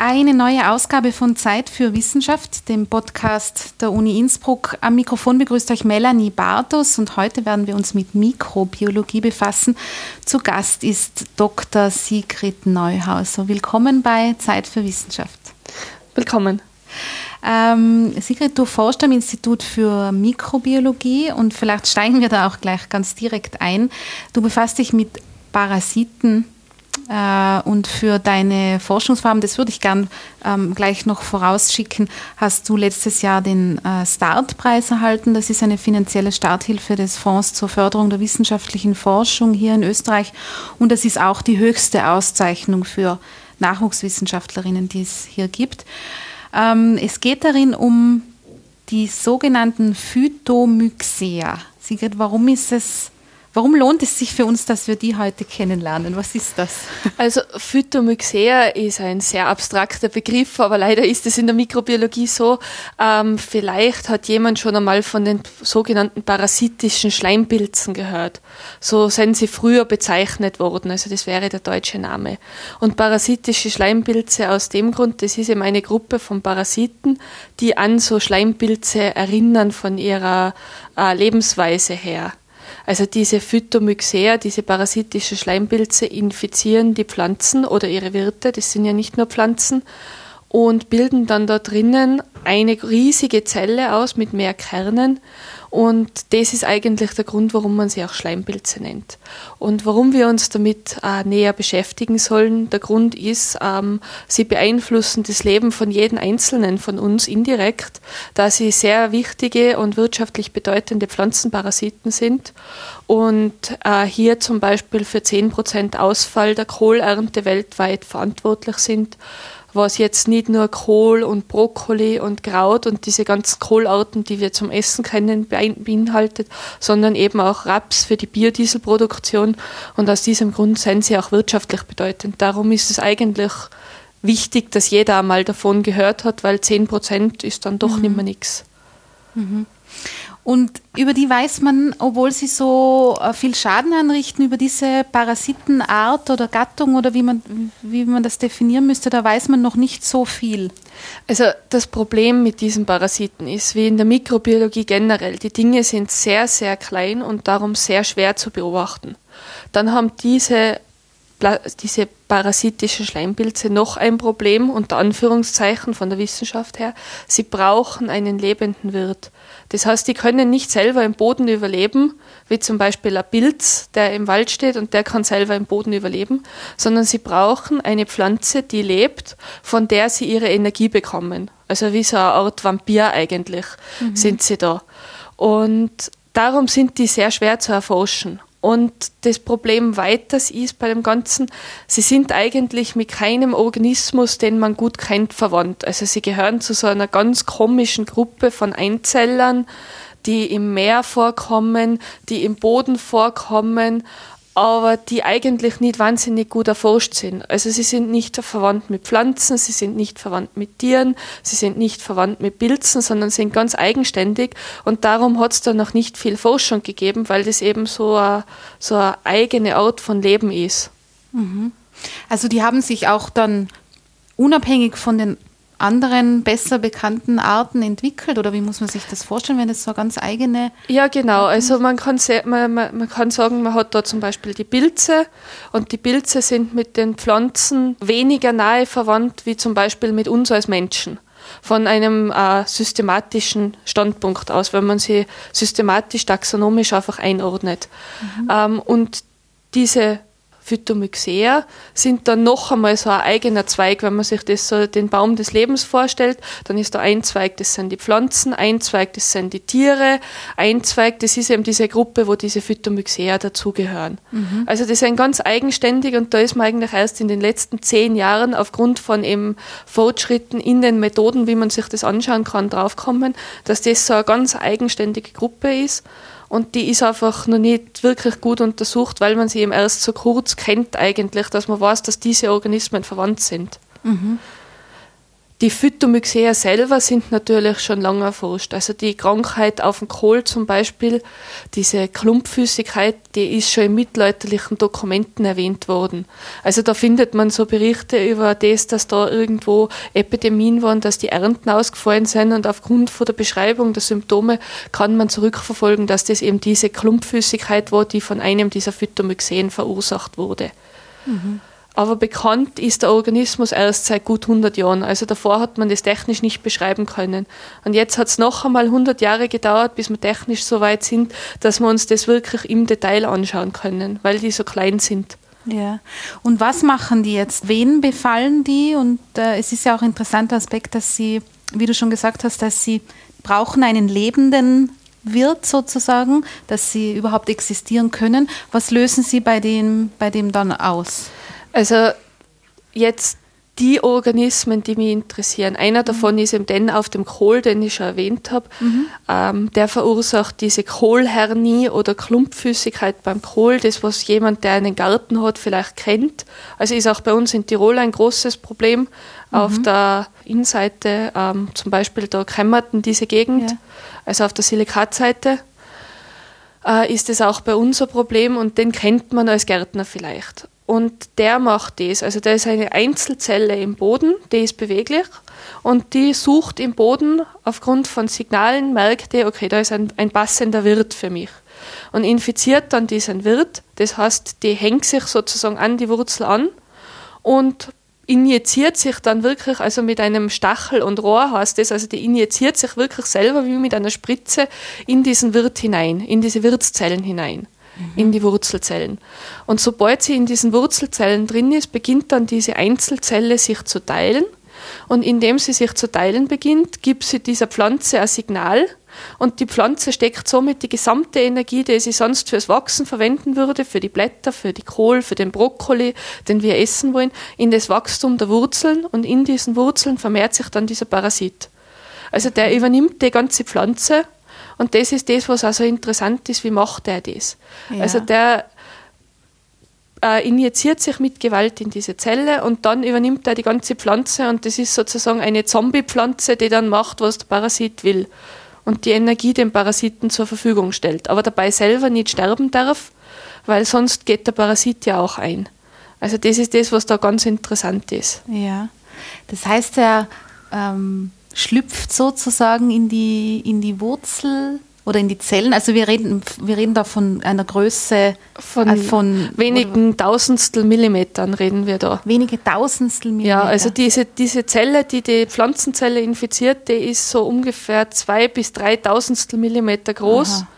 eine neue Ausgabe von Zeit für Wissenschaft, dem Podcast der Uni Innsbruck. Am Mikrofon begrüßt euch Melanie Bartos und heute werden wir uns mit Mikrobiologie befassen. Zu Gast ist Dr. Sigrid Neuhauser. Willkommen bei Zeit für Wissenschaft. Willkommen. Ähm, Sigrid, du forschst am Institut für Mikrobiologie und vielleicht steigen wir da auch gleich ganz direkt ein. Du befasst dich mit Parasiten äh, und für deine Forschungsfarben, das würde ich gern ähm, gleich noch vorausschicken, hast du letztes Jahr den äh, Startpreis erhalten. Das ist eine finanzielle Starthilfe des Fonds zur Förderung der wissenschaftlichen Forschung hier in Österreich. Und das ist auch die höchste Auszeichnung für Nachwuchswissenschaftlerinnen, die es hier gibt. Ähm, es geht darin um die sogenannten Phytomyxea. Sigrid, warum ist es Warum lohnt es sich für uns, dass wir die heute kennenlernen? Was ist das? Also Phytomyxea ist ein sehr abstrakter Begriff, aber leider ist es in der Mikrobiologie so. Ähm, vielleicht hat jemand schon einmal von den sogenannten parasitischen Schleimpilzen gehört. So sind sie früher bezeichnet worden, also das wäre der deutsche Name. Und parasitische Schleimpilze aus dem Grund, das ist eben eine Gruppe von Parasiten, die an so Schleimpilze erinnern von ihrer äh, Lebensweise her. Also diese Phytomyxea, diese parasitischen Schleimpilze infizieren die Pflanzen oder ihre Wirte, das sind ja nicht nur Pflanzen, und bilden dann da drinnen eine riesige Zelle aus mit mehr Kernen und das ist eigentlich der Grund, warum man sie auch Schleimpilze nennt. Und warum wir uns damit äh, näher beschäftigen sollen, der Grund ist, ähm, sie beeinflussen das Leben von jedem Einzelnen von uns indirekt, da sie sehr wichtige und wirtschaftlich bedeutende Pflanzenparasiten sind und äh, hier zum Beispiel für 10% Ausfall der Kohlernte weltweit verantwortlich sind was jetzt nicht nur Kohl und Brokkoli und Kraut und diese ganzen Kohlarten, die wir zum Essen kennen, beinhaltet, sondern eben auch Raps für die Biodieselproduktion. Und aus diesem Grund sind sie auch wirtschaftlich bedeutend. Darum ist es eigentlich wichtig, dass jeder einmal davon gehört hat, weil 10 Prozent ist dann doch mhm. nicht mehr nichts. Mhm. Und über die weiß man, obwohl sie so äh, viel Schaden anrichten, über diese Parasitenart oder Gattung oder wie man, wie man das definieren müsste, da weiß man noch nicht so viel. Also das Problem mit diesen Parasiten ist, wie in der Mikrobiologie generell, die Dinge sind sehr, sehr klein und darum sehr schwer zu beobachten. Dann haben diese diese parasitischen Schleimpilze noch ein Problem, unter Anführungszeichen von der Wissenschaft her. Sie brauchen einen lebenden Wirt. Das heißt, die können nicht selber im Boden überleben, wie zum Beispiel ein Pilz, der im Wald steht und der kann selber im Boden überleben, sondern sie brauchen eine Pflanze, die lebt, von der sie ihre Energie bekommen. Also wie so eine Art Vampir eigentlich mhm. sind sie da. Und darum sind die sehr schwer zu erforschen. Und das Problem weiters ist bei dem Ganzen, sie sind eigentlich mit keinem Organismus, den man gut kennt, verwandt. Also sie gehören zu so einer ganz komischen Gruppe von Einzellern, die im Meer vorkommen, die im Boden vorkommen aber die eigentlich nicht wahnsinnig gut erforscht sind. Also sie sind nicht verwandt mit Pflanzen, sie sind nicht verwandt mit Tieren, sie sind nicht verwandt mit Pilzen, sondern sind ganz eigenständig und darum hat es da noch nicht viel Forschung gegeben, weil das eben so eine, so eine eigene Art von Leben ist. Mhm. Also die haben sich auch dann unabhängig von den anderen besser bekannten Arten entwickelt oder wie muss man sich das vorstellen, wenn es so ganz eigene. Ja, genau. Also man kann, man, man, man kann sagen, man hat da zum Beispiel die Pilze und die Pilze sind mit den Pflanzen weniger nahe verwandt wie zum Beispiel mit uns als Menschen von einem äh, systematischen Standpunkt aus, wenn man sie systematisch, taxonomisch einfach einordnet. Mhm. Ähm, und diese Phytomyxea sind dann noch einmal so ein eigener Zweig, wenn man sich das so den Baum des Lebens vorstellt, dann ist da ein Zweig, das sind die Pflanzen, ein Zweig, das sind die Tiere, ein Zweig, das ist eben diese Gruppe, wo diese Phytomyxea dazugehören. Mhm. Also die sind ganz eigenständig und da ist man eigentlich erst in den letzten zehn Jahren aufgrund von eben Fortschritten in den Methoden, wie man sich das anschauen kann, draufkommen, dass das so eine ganz eigenständige Gruppe ist und die ist einfach noch nicht wirklich gut untersucht, weil man sie eben erst so kurz kennt eigentlich, dass man weiß, dass diese Organismen verwandt sind. Mhm. Die Phytomyxea selber sind natürlich schon lange erforscht. Also die Krankheit auf dem Kohl zum Beispiel, diese Klumpfüßigkeit, die ist schon in mittelalterlichen Dokumenten erwähnt worden. Also da findet man so Berichte über das, dass da irgendwo Epidemien waren, dass die Ernten ausgefallen sind und aufgrund von der Beschreibung der Symptome kann man zurückverfolgen, dass das eben diese Klumpfüßigkeit war, die von einem dieser Phytomyxen verursacht wurde. Mhm. Aber bekannt ist der Organismus erst seit gut 100 Jahren. Also davor hat man das technisch nicht beschreiben können. Und jetzt hat es noch einmal 100 Jahre gedauert, bis wir technisch so weit sind, dass wir uns das wirklich im Detail anschauen können, weil die so klein sind. Ja. Und was machen die jetzt? Wen befallen die? Und äh, es ist ja auch ein interessanter Aspekt, dass sie, wie du schon gesagt hast, dass sie brauchen einen lebenden Wirt sozusagen, dass sie überhaupt existieren können. Was lösen sie bei dem, bei dem dann aus? Also jetzt die Organismen, die mich interessieren. Einer davon ist eben den auf dem Kohl, den ich schon erwähnt habe. Mhm. Ähm, der verursacht diese Kohlhernie oder Klumpfüßigkeit beim Kohl, das was jemand, der einen Garten hat, vielleicht kennt. Also ist auch bei uns in Tirol ein großes Problem. Mhm. Auf der Innenseite, ähm, zum Beispiel da Kämmerten diese Gegend, ja. also auf der Silikatseite. Äh, ist es auch bei uns ein Problem und den kennt man als Gärtner vielleicht. Und der macht das. Also da ist eine Einzelzelle im Boden, die ist beweglich und die sucht im Boden aufgrund von Signalen, merkt die, okay, da ist ein, ein passender Wirt für mich. Und infiziert dann diesen Wirt, das heißt, die hängt sich sozusagen an die Wurzel an und injiziert sich dann wirklich, also mit einem Stachel und Rohr heißt das, also die injiziert sich wirklich selber wie mit einer Spritze in diesen Wirt hinein, in diese Wirtszellen hinein in die Wurzelzellen. Und sobald sie in diesen Wurzelzellen drin ist, beginnt dann diese Einzelzelle sich zu teilen. Und indem sie sich zu teilen beginnt, gibt sie dieser Pflanze ein Signal. Und die Pflanze steckt somit die gesamte Energie, die sie sonst fürs Wachsen verwenden würde, für die Blätter, für die Kohl, für den Brokkoli, den wir essen wollen, in das Wachstum der Wurzeln. Und in diesen Wurzeln vermehrt sich dann dieser Parasit. Also der übernimmt die ganze Pflanze und das ist das, was auch so interessant ist, wie macht er das? Ja. Also der äh, injiziert sich mit Gewalt in diese Zelle und dann übernimmt er die ganze Pflanze und das ist sozusagen eine Zombie-Pflanze, die dann macht, was der Parasit will und die Energie dem Parasiten zur Verfügung stellt, aber dabei selber nicht sterben darf, weil sonst geht der Parasit ja auch ein. Also das ist das, was da ganz interessant ist. Ja, das heißt, er ähm, schlüpft sozusagen in die, in die Wurzel oder in die Zellen. Also wir reden, wir reden da von einer Größe von, äh, von wenigen Tausendstel Millimetern reden wir da. Wenige Tausendstel Millimeter. Ja, also diese, diese Zelle, die die Pflanzenzelle infiziert, die ist so ungefähr zwei bis drei Tausendstel Millimeter groß. Aha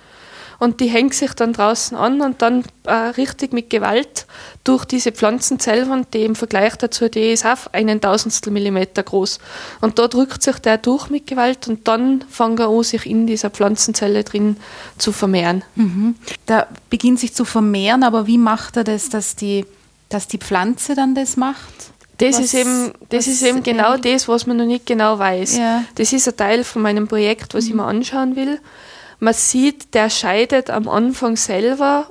und die hängt sich dann draußen an und dann äh, richtig mit Gewalt durch diese Pflanzenzellen, die im Vergleich dazu, die ist auf einen Tausendstel Millimeter groß. Und da drückt sich der durch mit Gewalt und dann fängt er an, sich in dieser Pflanzenzelle drin zu vermehren. Mhm. Da beginnt sich zu vermehren, aber wie macht er das, dass die, dass die Pflanze dann das macht? Das was, ist eben, das ist eben genau das, was man noch nicht genau weiß. Ja. Das ist ein Teil von meinem Projekt, was mhm. ich mir anschauen will man sieht, der scheidet am Anfang selber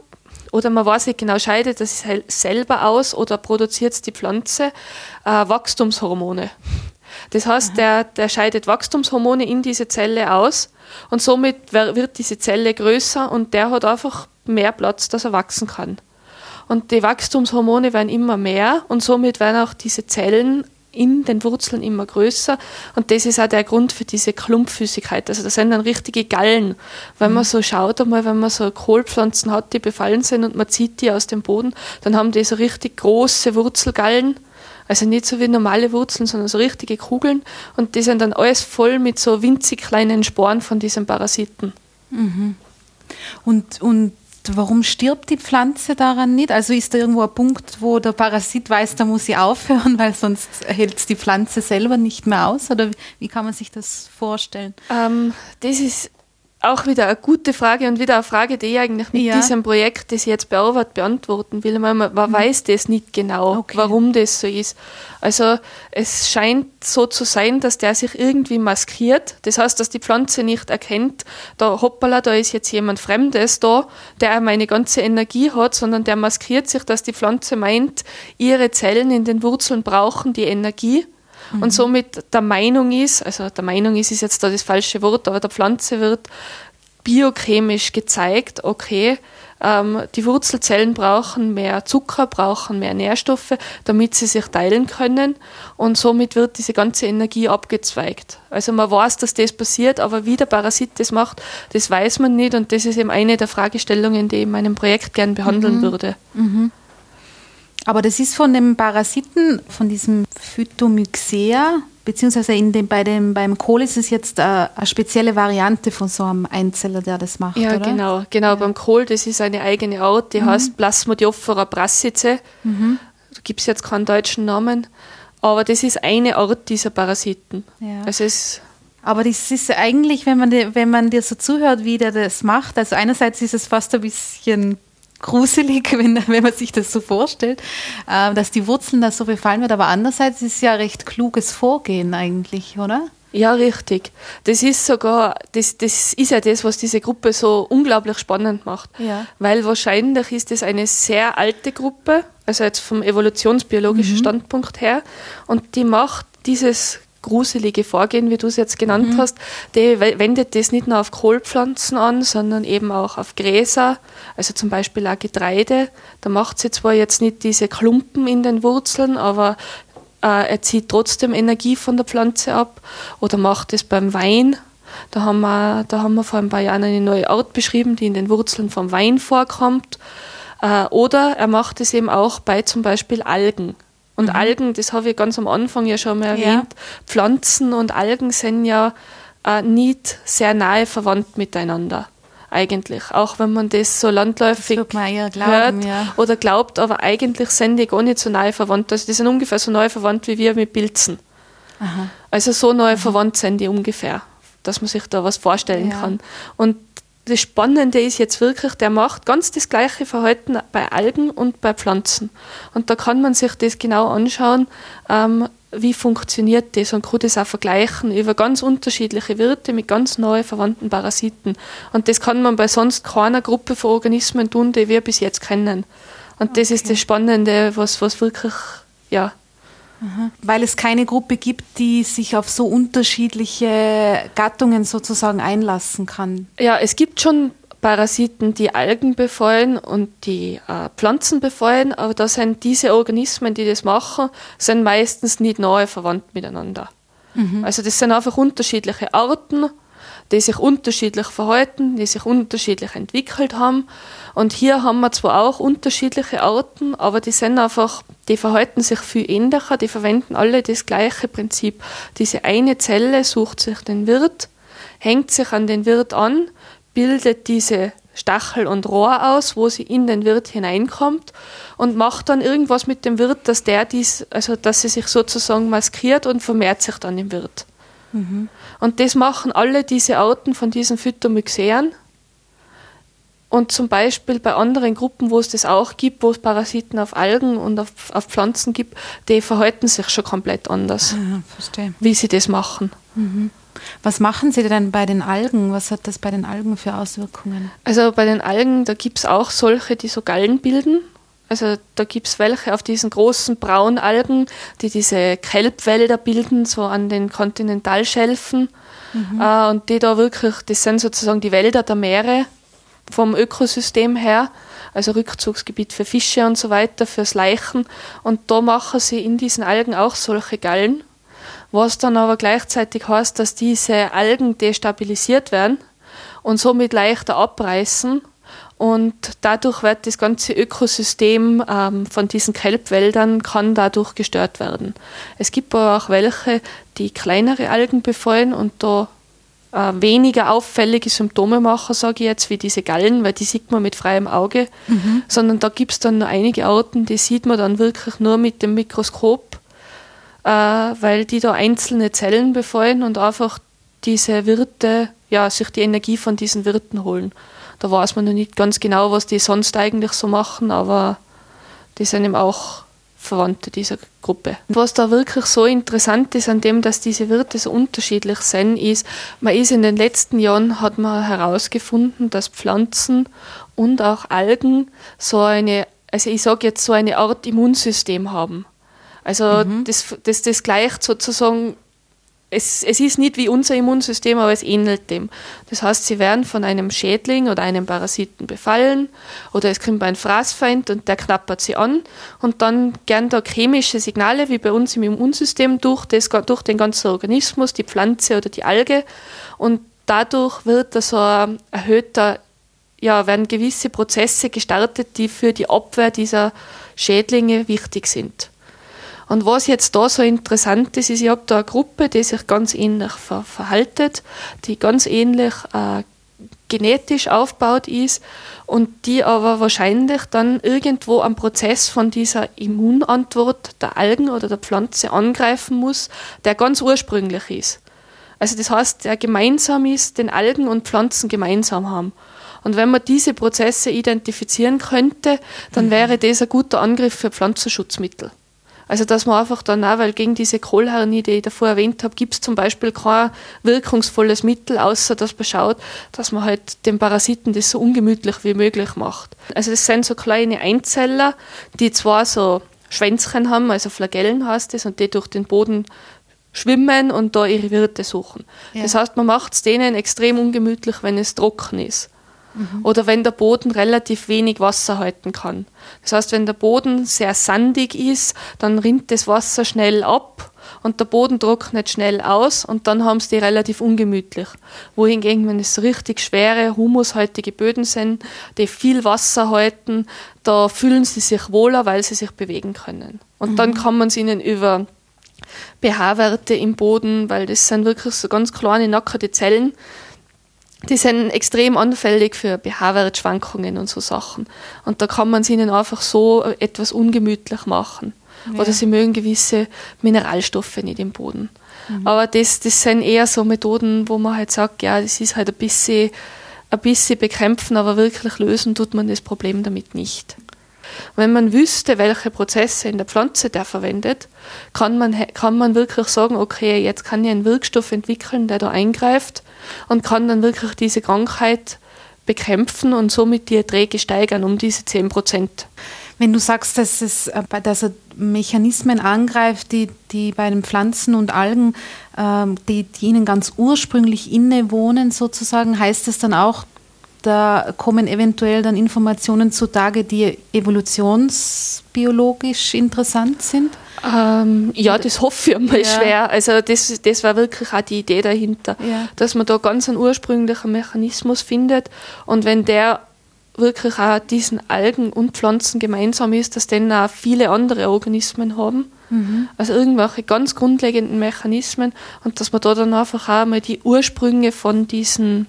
oder man weiß nicht genau, scheidet es selber aus oder produziert die Pflanze äh, Wachstumshormone. Das heißt, der, der scheidet Wachstumshormone in diese Zelle aus und somit wird diese Zelle größer und der hat einfach mehr Platz, dass er wachsen kann. Und die Wachstumshormone werden immer mehr und somit werden auch diese Zellen in den Wurzeln immer größer. Und das ist auch der Grund für diese Klumpfüßigkeit. Also das sind dann richtige Gallen. Wenn mhm. man so schaut einmal, wenn man so Kohlpflanzen hat, die befallen sind und man zieht die aus dem Boden, dann haben die so richtig große Wurzelgallen. Also nicht so wie normale Wurzeln, sondern so richtige Kugeln. Und die sind dann alles voll mit so winzig kleinen Sporen von diesen Parasiten. Mhm. Und, und warum stirbt die Pflanze daran nicht? Also ist da irgendwo ein Punkt, wo der Parasit weiß, da muss sie aufhören, weil sonst hält es die Pflanze selber nicht mehr aus? Oder wie kann man sich das vorstellen? Ähm, das ist auch wieder eine gute Frage und wieder eine Frage, die ich eigentlich mit ja. diesem Projekt, das ich jetzt bearbeitet, beantworten will. Man, man mhm. weiß das nicht genau, okay. warum das so ist. Also es scheint so zu sein, dass der sich irgendwie maskiert. Das heißt, dass die Pflanze nicht erkennt, da hoppala, da ist jetzt jemand Fremdes da, der meine ganze Energie hat, sondern der maskiert sich, dass die Pflanze meint, ihre Zellen in den Wurzeln brauchen die Energie mhm. und somit der Meinung ist, also der Meinung ist, ist jetzt da das falsche Wort, aber der Pflanze wird biochemisch gezeigt, okay, ähm, die Wurzelzellen brauchen mehr Zucker, brauchen mehr Nährstoffe, damit sie sich teilen können und somit wird diese ganze Energie abgezweigt. Also man weiß, dass das passiert, aber wie der Parasit das macht, das weiß man nicht und das ist eben eine der Fragestellungen, die ich in meinem Projekt gern behandeln mhm. würde. Mhm. Aber das ist von dem Parasiten, von diesem Phytomyxea, beziehungsweise in dem, bei dem, beim Kohl ist es jetzt eine, äh, eine spezielle Variante von so einem Einzeller, der das macht, Ja, oder? genau. Genau, ja. beim Kohl, das ist eine eigene Art, die mhm. heißt Plasmodiophora brassice. Mhm. Da gibt es jetzt keinen deutschen Namen, aber das ist eine Art dieser Parasiten. Ja. Also es aber das ist eigentlich, wenn man, wenn man dir so zuhört, wie der das macht, also einerseits ist es fast ein bisschen gruselig, wenn, wenn man sich das so vorstellt, äh, dass die Wurzeln da so befallen wird. Aber andererseits ist es ja recht kluges Vorgehen eigentlich, oder? Ja, richtig. Das ist sogar, das, das ist ja das, was diese Gruppe so unglaublich spannend macht. Ja. Weil wahrscheinlich ist es eine sehr alte Gruppe, also jetzt vom evolutionsbiologischen mhm. Standpunkt her, und die macht dieses gruselige Vorgehen, wie du es jetzt genannt mhm. hast, die wendet das nicht nur auf Kohlpflanzen an, sondern eben auch auf Gräser, also zum Beispiel auch Getreide. Da macht sie zwar jetzt nicht diese Klumpen in den Wurzeln, aber äh, er zieht trotzdem Energie von der Pflanze ab oder macht es beim Wein. Da haben, wir, da haben wir vor ein paar Jahren eine neue Art beschrieben, die in den Wurzeln vom Wein vorkommt. Äh, oder er macht es eben auch bei zum Beispiel Algen. Und mhm. Algen, das habe ich ganz am Anfang ja schon mal erwähnt, ja. Pflanzen und Algen sind ja äh, nicht sehr nahe verwandt miteinander eigentlich. Auch wenn man das so landläufig das glauben, hört ja. oder glaubt, aber eigentlich sind die gar nicht so nahe verwandt. Also die sind ungefähr so nahe verwandt wie wir mit Pilzen. Aha. Also so nahe Aha. verwandt sind die ungefähr, dass man sich da was vorstellen ja. kann. Und das Spannende ist jetzt wirklich, der macht ganz das gleiche Verhalten bei Algen und bei Pflanzen. Und da kann man sich das genau anschauen, ähm, wie funktioniert das und kann das auch vergleichen über ganz unterschiedliche Wirte mit ganz neu verwandten Parasiten. Und das kann man bei sonst keiner Gruppe von Organismen tun, die wir bis jetzt kennen. Und das ist das Spannende, was, was wirklich, ja, weil es keine Gruppe gibt, die sich auf so unterschiedliche Gattungen sozusagen einlassen kann. Ja, es gibt schon Parasiten, die Algen befallen und die äh, Pflanzen befallen, aber da sind diese Organismen, die das machen, sind meistens nicht nahe verwandt miteinander. Mhm. Also das sind einfach unterschiedliche Arten die sich unterschiedlich verhalten, die sich unterschiedlich entwickelt haben. Und hier haben wir zwar auch unterschiedliche Arten, aber die sind einfach, die verhalten sich viel ähnlicher, die verwenden alle das gleiche Prinzip. Diese eine Zelle sucht sich den Wirt, hängt sich an den Wirt an, bildet diese Stachel und Rohr aus, wo sie in den Wirt hineinkommt und macht dann irgendwas mit dem Wirt, dass der dies, also dass sie sich sozusagen maskiert und vermehrt sich dann im Wirt. Mhm. Und das machen alle diese Arten von diesen Phytomyxäen. Und zum Beispiel bei anderen Gruppen, wo es das auch gibt, wo es Parasiten auf Algen und auf, auf Pflanzen gibt, die verhalten sich schon komplett anders, ja, verstehe. wie sie das machen. Mhm. Was machen Sie denn bei den Algen? Was hat das bei den Algen für Auswirkungen? Also bei den Algen, da gibt es auch solche, die so Gallen bilden. Also da gibt es welche auf diesen großen Braunalgen, die diese Kelbwälder bilden, so an den Kontinentalschelfen. Mhm. Äh, und die da wirklich, das sind sozusagen die Wälder der Meere vom Ökosystem her, also Rückzugsgebiet für Fische und so weiter, fürs Leichen. Und da machen sie in diesen Algen auch solche Gallen, was dann aber gleichzeitig heißt, dass diese Algen destabilisiert werden und somit leichter abreißen und dadurch wird das ganze Ökosystem ähm, von diesen Kelbwäldern kann dadurch gestört werden. Es gibt aber auch welche, die kleinere Algen befallen und da äh, weniger auffällige Symptome machen, sage ich jetzt, wie diese Gallen, weil die sieht man mit freiem Auge, mhm. sondern da gibt es dann nur einige Arten, die sieht man dann wirklich nur mit dem Mikroskop, äh, weil die da einzelne Zellen befallen und einfach diese Wirte, ja, sich die Energie von diesen Wirten holen. Da weiß man noch nicht ganz genau, was die sonst eigentlich so machen, aber die sind eben auch Verwandte dieser Gruppe. Was da wirklich so interessant ist an dem, dass diese Wirte so unterschiedlich sind, ist, man ist in den letzten Jahren hat man herausgefunden, dass Pflanzen und auch Algen so eine, also ich sage jetzt so eine Art Immunsystem haben. Also mhm. das, das, das gleicht sozusagen es, es ist nicht wie unser Immunsystem, aber es ähnelt dem. Das heißt, sie werden von einem Schädling oder einem Parasiten befallen oder es kommt ein Fraßfeind und der knappert sie an und dann gern da chemische Signale wie bei uns im Immunsystem durch, das, durch den ganzen Organismus, die Pflanze oder die Alge und dadurch wird da so ein erhöhter, ja, werden gewisse Prozesse gestartet, die für die Abwehr dieser Schädlinge wichtig sind. Und was jetzt da so interessant ist, ist, ich habe da eine Gruppe, die sich ganz ähnlich ver verhaltet, die ganz ähnlich äh, genetisch aufgebaut ist und die aber wahrscheinlich dann irgendwo am Prozess von dieser Immunantwort der Algen oder der Pflanze angreifen muss, der ganz ursprünglich ist. Also das heißt, der gemeinsam ist, den Algen und Pflanzen gemeinsam haben. Und wenn man diese Prozesse identifizieren könnte, dann mhm. wäre das ein guter Angriff für Pflanzenschutzmittel. Also dass man einfach dann auch, weil gegen diese Kohlhernie, die ich davor erwähnt habe, gibt es zum Beispiel kein wirkungsvolles Mittel, außer dass man schaut, dass man halt den Parasiten das so ungemütlich wie möglich macht. Also das sind so kleine Einzeller, die zwar so Schwänzchen haben, also Flagellen heißt es, und die durch den Boden schwimmen und da ihre Wirte suchen. Ja. Das heißt, man macht es denen extrem ungemütlich, wenn es trocken ist. Mhm. Oder wenn der Boden relativ wenig Wasser halten kann. Das heißt, wenn der Boden sehr sandig ist, dann rinnt das Wasser schnell ab und der Boden trocknet schnell aus und dann haben sie die relativ ungemütlich. Wohingegen, wenn es so richtig schwere, humushaltige Böden sind, die viel Wasser halten, da fühlen sie sich wohler, weil sie sich bewegen können. Und mhm. dann kann man es ihnen über pH-Werte im Boden, weil das sind wirklich so ganz kleine, nackerte Zellen, die sind extrem anfällig für pH-Wertschwankungen und so Sachen. Und da kann man es ihnen einfach so etwas ungemütlich machen. Ja. Oder sie mögen gewisse Mineralstoffe nicht im Boden. Mhm. Aber das, das sind eher so Methoden, wo man halt sagt, ja, das ist halt ein bisschen, ein bisschen bekämpfen, aber wirklich lösen tut man das Problem damit nicht. Wenn man wüsste, welche Prozesse in der Pflanze der verwendet, kann man, kann man wirklich sagen, okay, jetzt kann ich einen Wirkstoff entwickeln, der da eingreift und kann dann wirklich diese Krankheit bekämpfen und somit die Erträge steigern um diese 10 Prozent. Wenn du sagst, dass es äh, dass er Mechanismen angreift, die, die bei den Pflanzen und Algen, ähm, die, die ihnen ganz ursprünglich innewohnen, sozusagen, heißt das dann auch, da kommen eventuell dann Informationen zutage, die evolutionsbiologisch interessant sind? Ähm, ja, das hoffe ich mal ja. schwer. Also das, das war wirklich auch die Idee dahinter, ja. dass man da ganz einen ursprünglichen Mechanismus findet und wenn der wirklich auch diesen Algen und Pflanzen gemeinsam ist, dass dann auch viele andere Organismen haben. Mhm. Also irgendwelche ganz grundlegenden Mechanismen und dass man da dann einfach auch mal die Ursprünge von diesen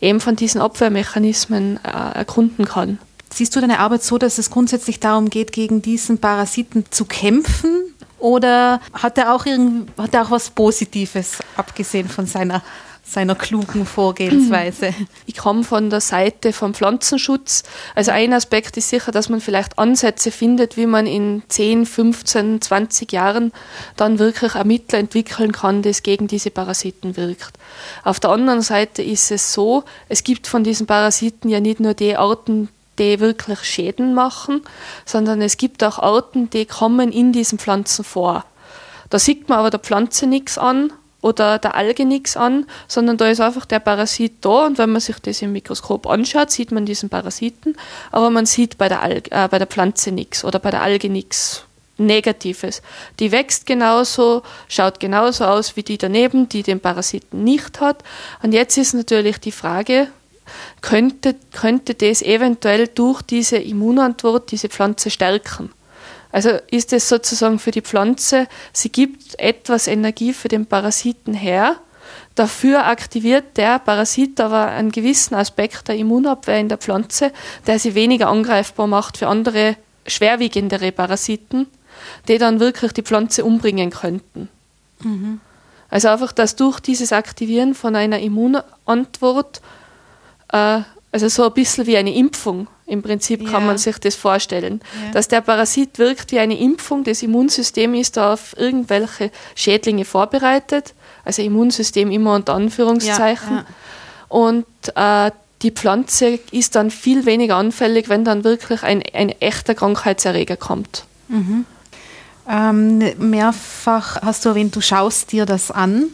eben von diesen Abwehrmechanismen äh, erkunden kann. Siehst du deine Arbeit so, dass es grundsätzlich darum geht, gegen diesen Parasiten zu kämpfen? Oder hat er auch, hat er auch was Positives, abgesehen von seiner seiner klugen Vorgehensweise. Ich komme von der Seite vom Pflanzenschutz. Also ein Aspekt ist sicher, dass man vielleicht Ansätze findet, wie man in 10, 15, 20 Jahren dann wirklich ein Mittel entwickeln kann, das gegen diese Parasiten wirkt. Auf der anderen Seite ist es so, es gibt von diesen Parasiten ja nicht nur die Arten, die wirklich Schäden machen, sondern es gibt auch Arten, die kommen in diesen Pflanzen vor. Da sieht man aber der Pflanze nichts an oder der Alge nichts an, sondern da ist einfach der Parasit da und wenn man sich das im Mikroskop anschaut, sieht man diesen Parasiten, aber man sieht bei der, Alge, äh, bei der Pflanze nichts oder bei der Alge nichts Negatives. Die wächst genauso, schaut genauso aus wie die daneben, die den Parasiten nicht hat. Und jetzt ist natürlich die Frage, könnte, könnte das eventuell durch diese Immunantwort diese Pflanze stärken? Also ist es sozusagen für die Pflanze, sie gibt etwas Energie für den Parasiten her. Dafür aktiviert der Parasit aber einen gewissen Aspekt der Immunabwehr in der Pflanze, der sie weniger angreifbar macht für andere schwerwiegendere Parasiten, die dann wirklich die Pflanze umbringen könnten. Mhm. Also einfach, dass durch dieses Aktivieren von einer Immunantwort, äh, also so ein bisschen wie eine Impfung, im Prinzip kann ja. man sich das vorstellen, ja. dass der Parasit wirkt wie eine Impfung, das Immunsystem ist da auf irgendwelche Schädlinge vorbereitet, also Immunsystem immer unter Anführungszeichen. Ja, Und äh, die Pflanze ist dann viel weniger anfällig, wenn dann wirklich ein, ein echter Krankheitserreger kommt. Mhm. Ähm, mehrfach hast du erwähnt, du schaust dir das an.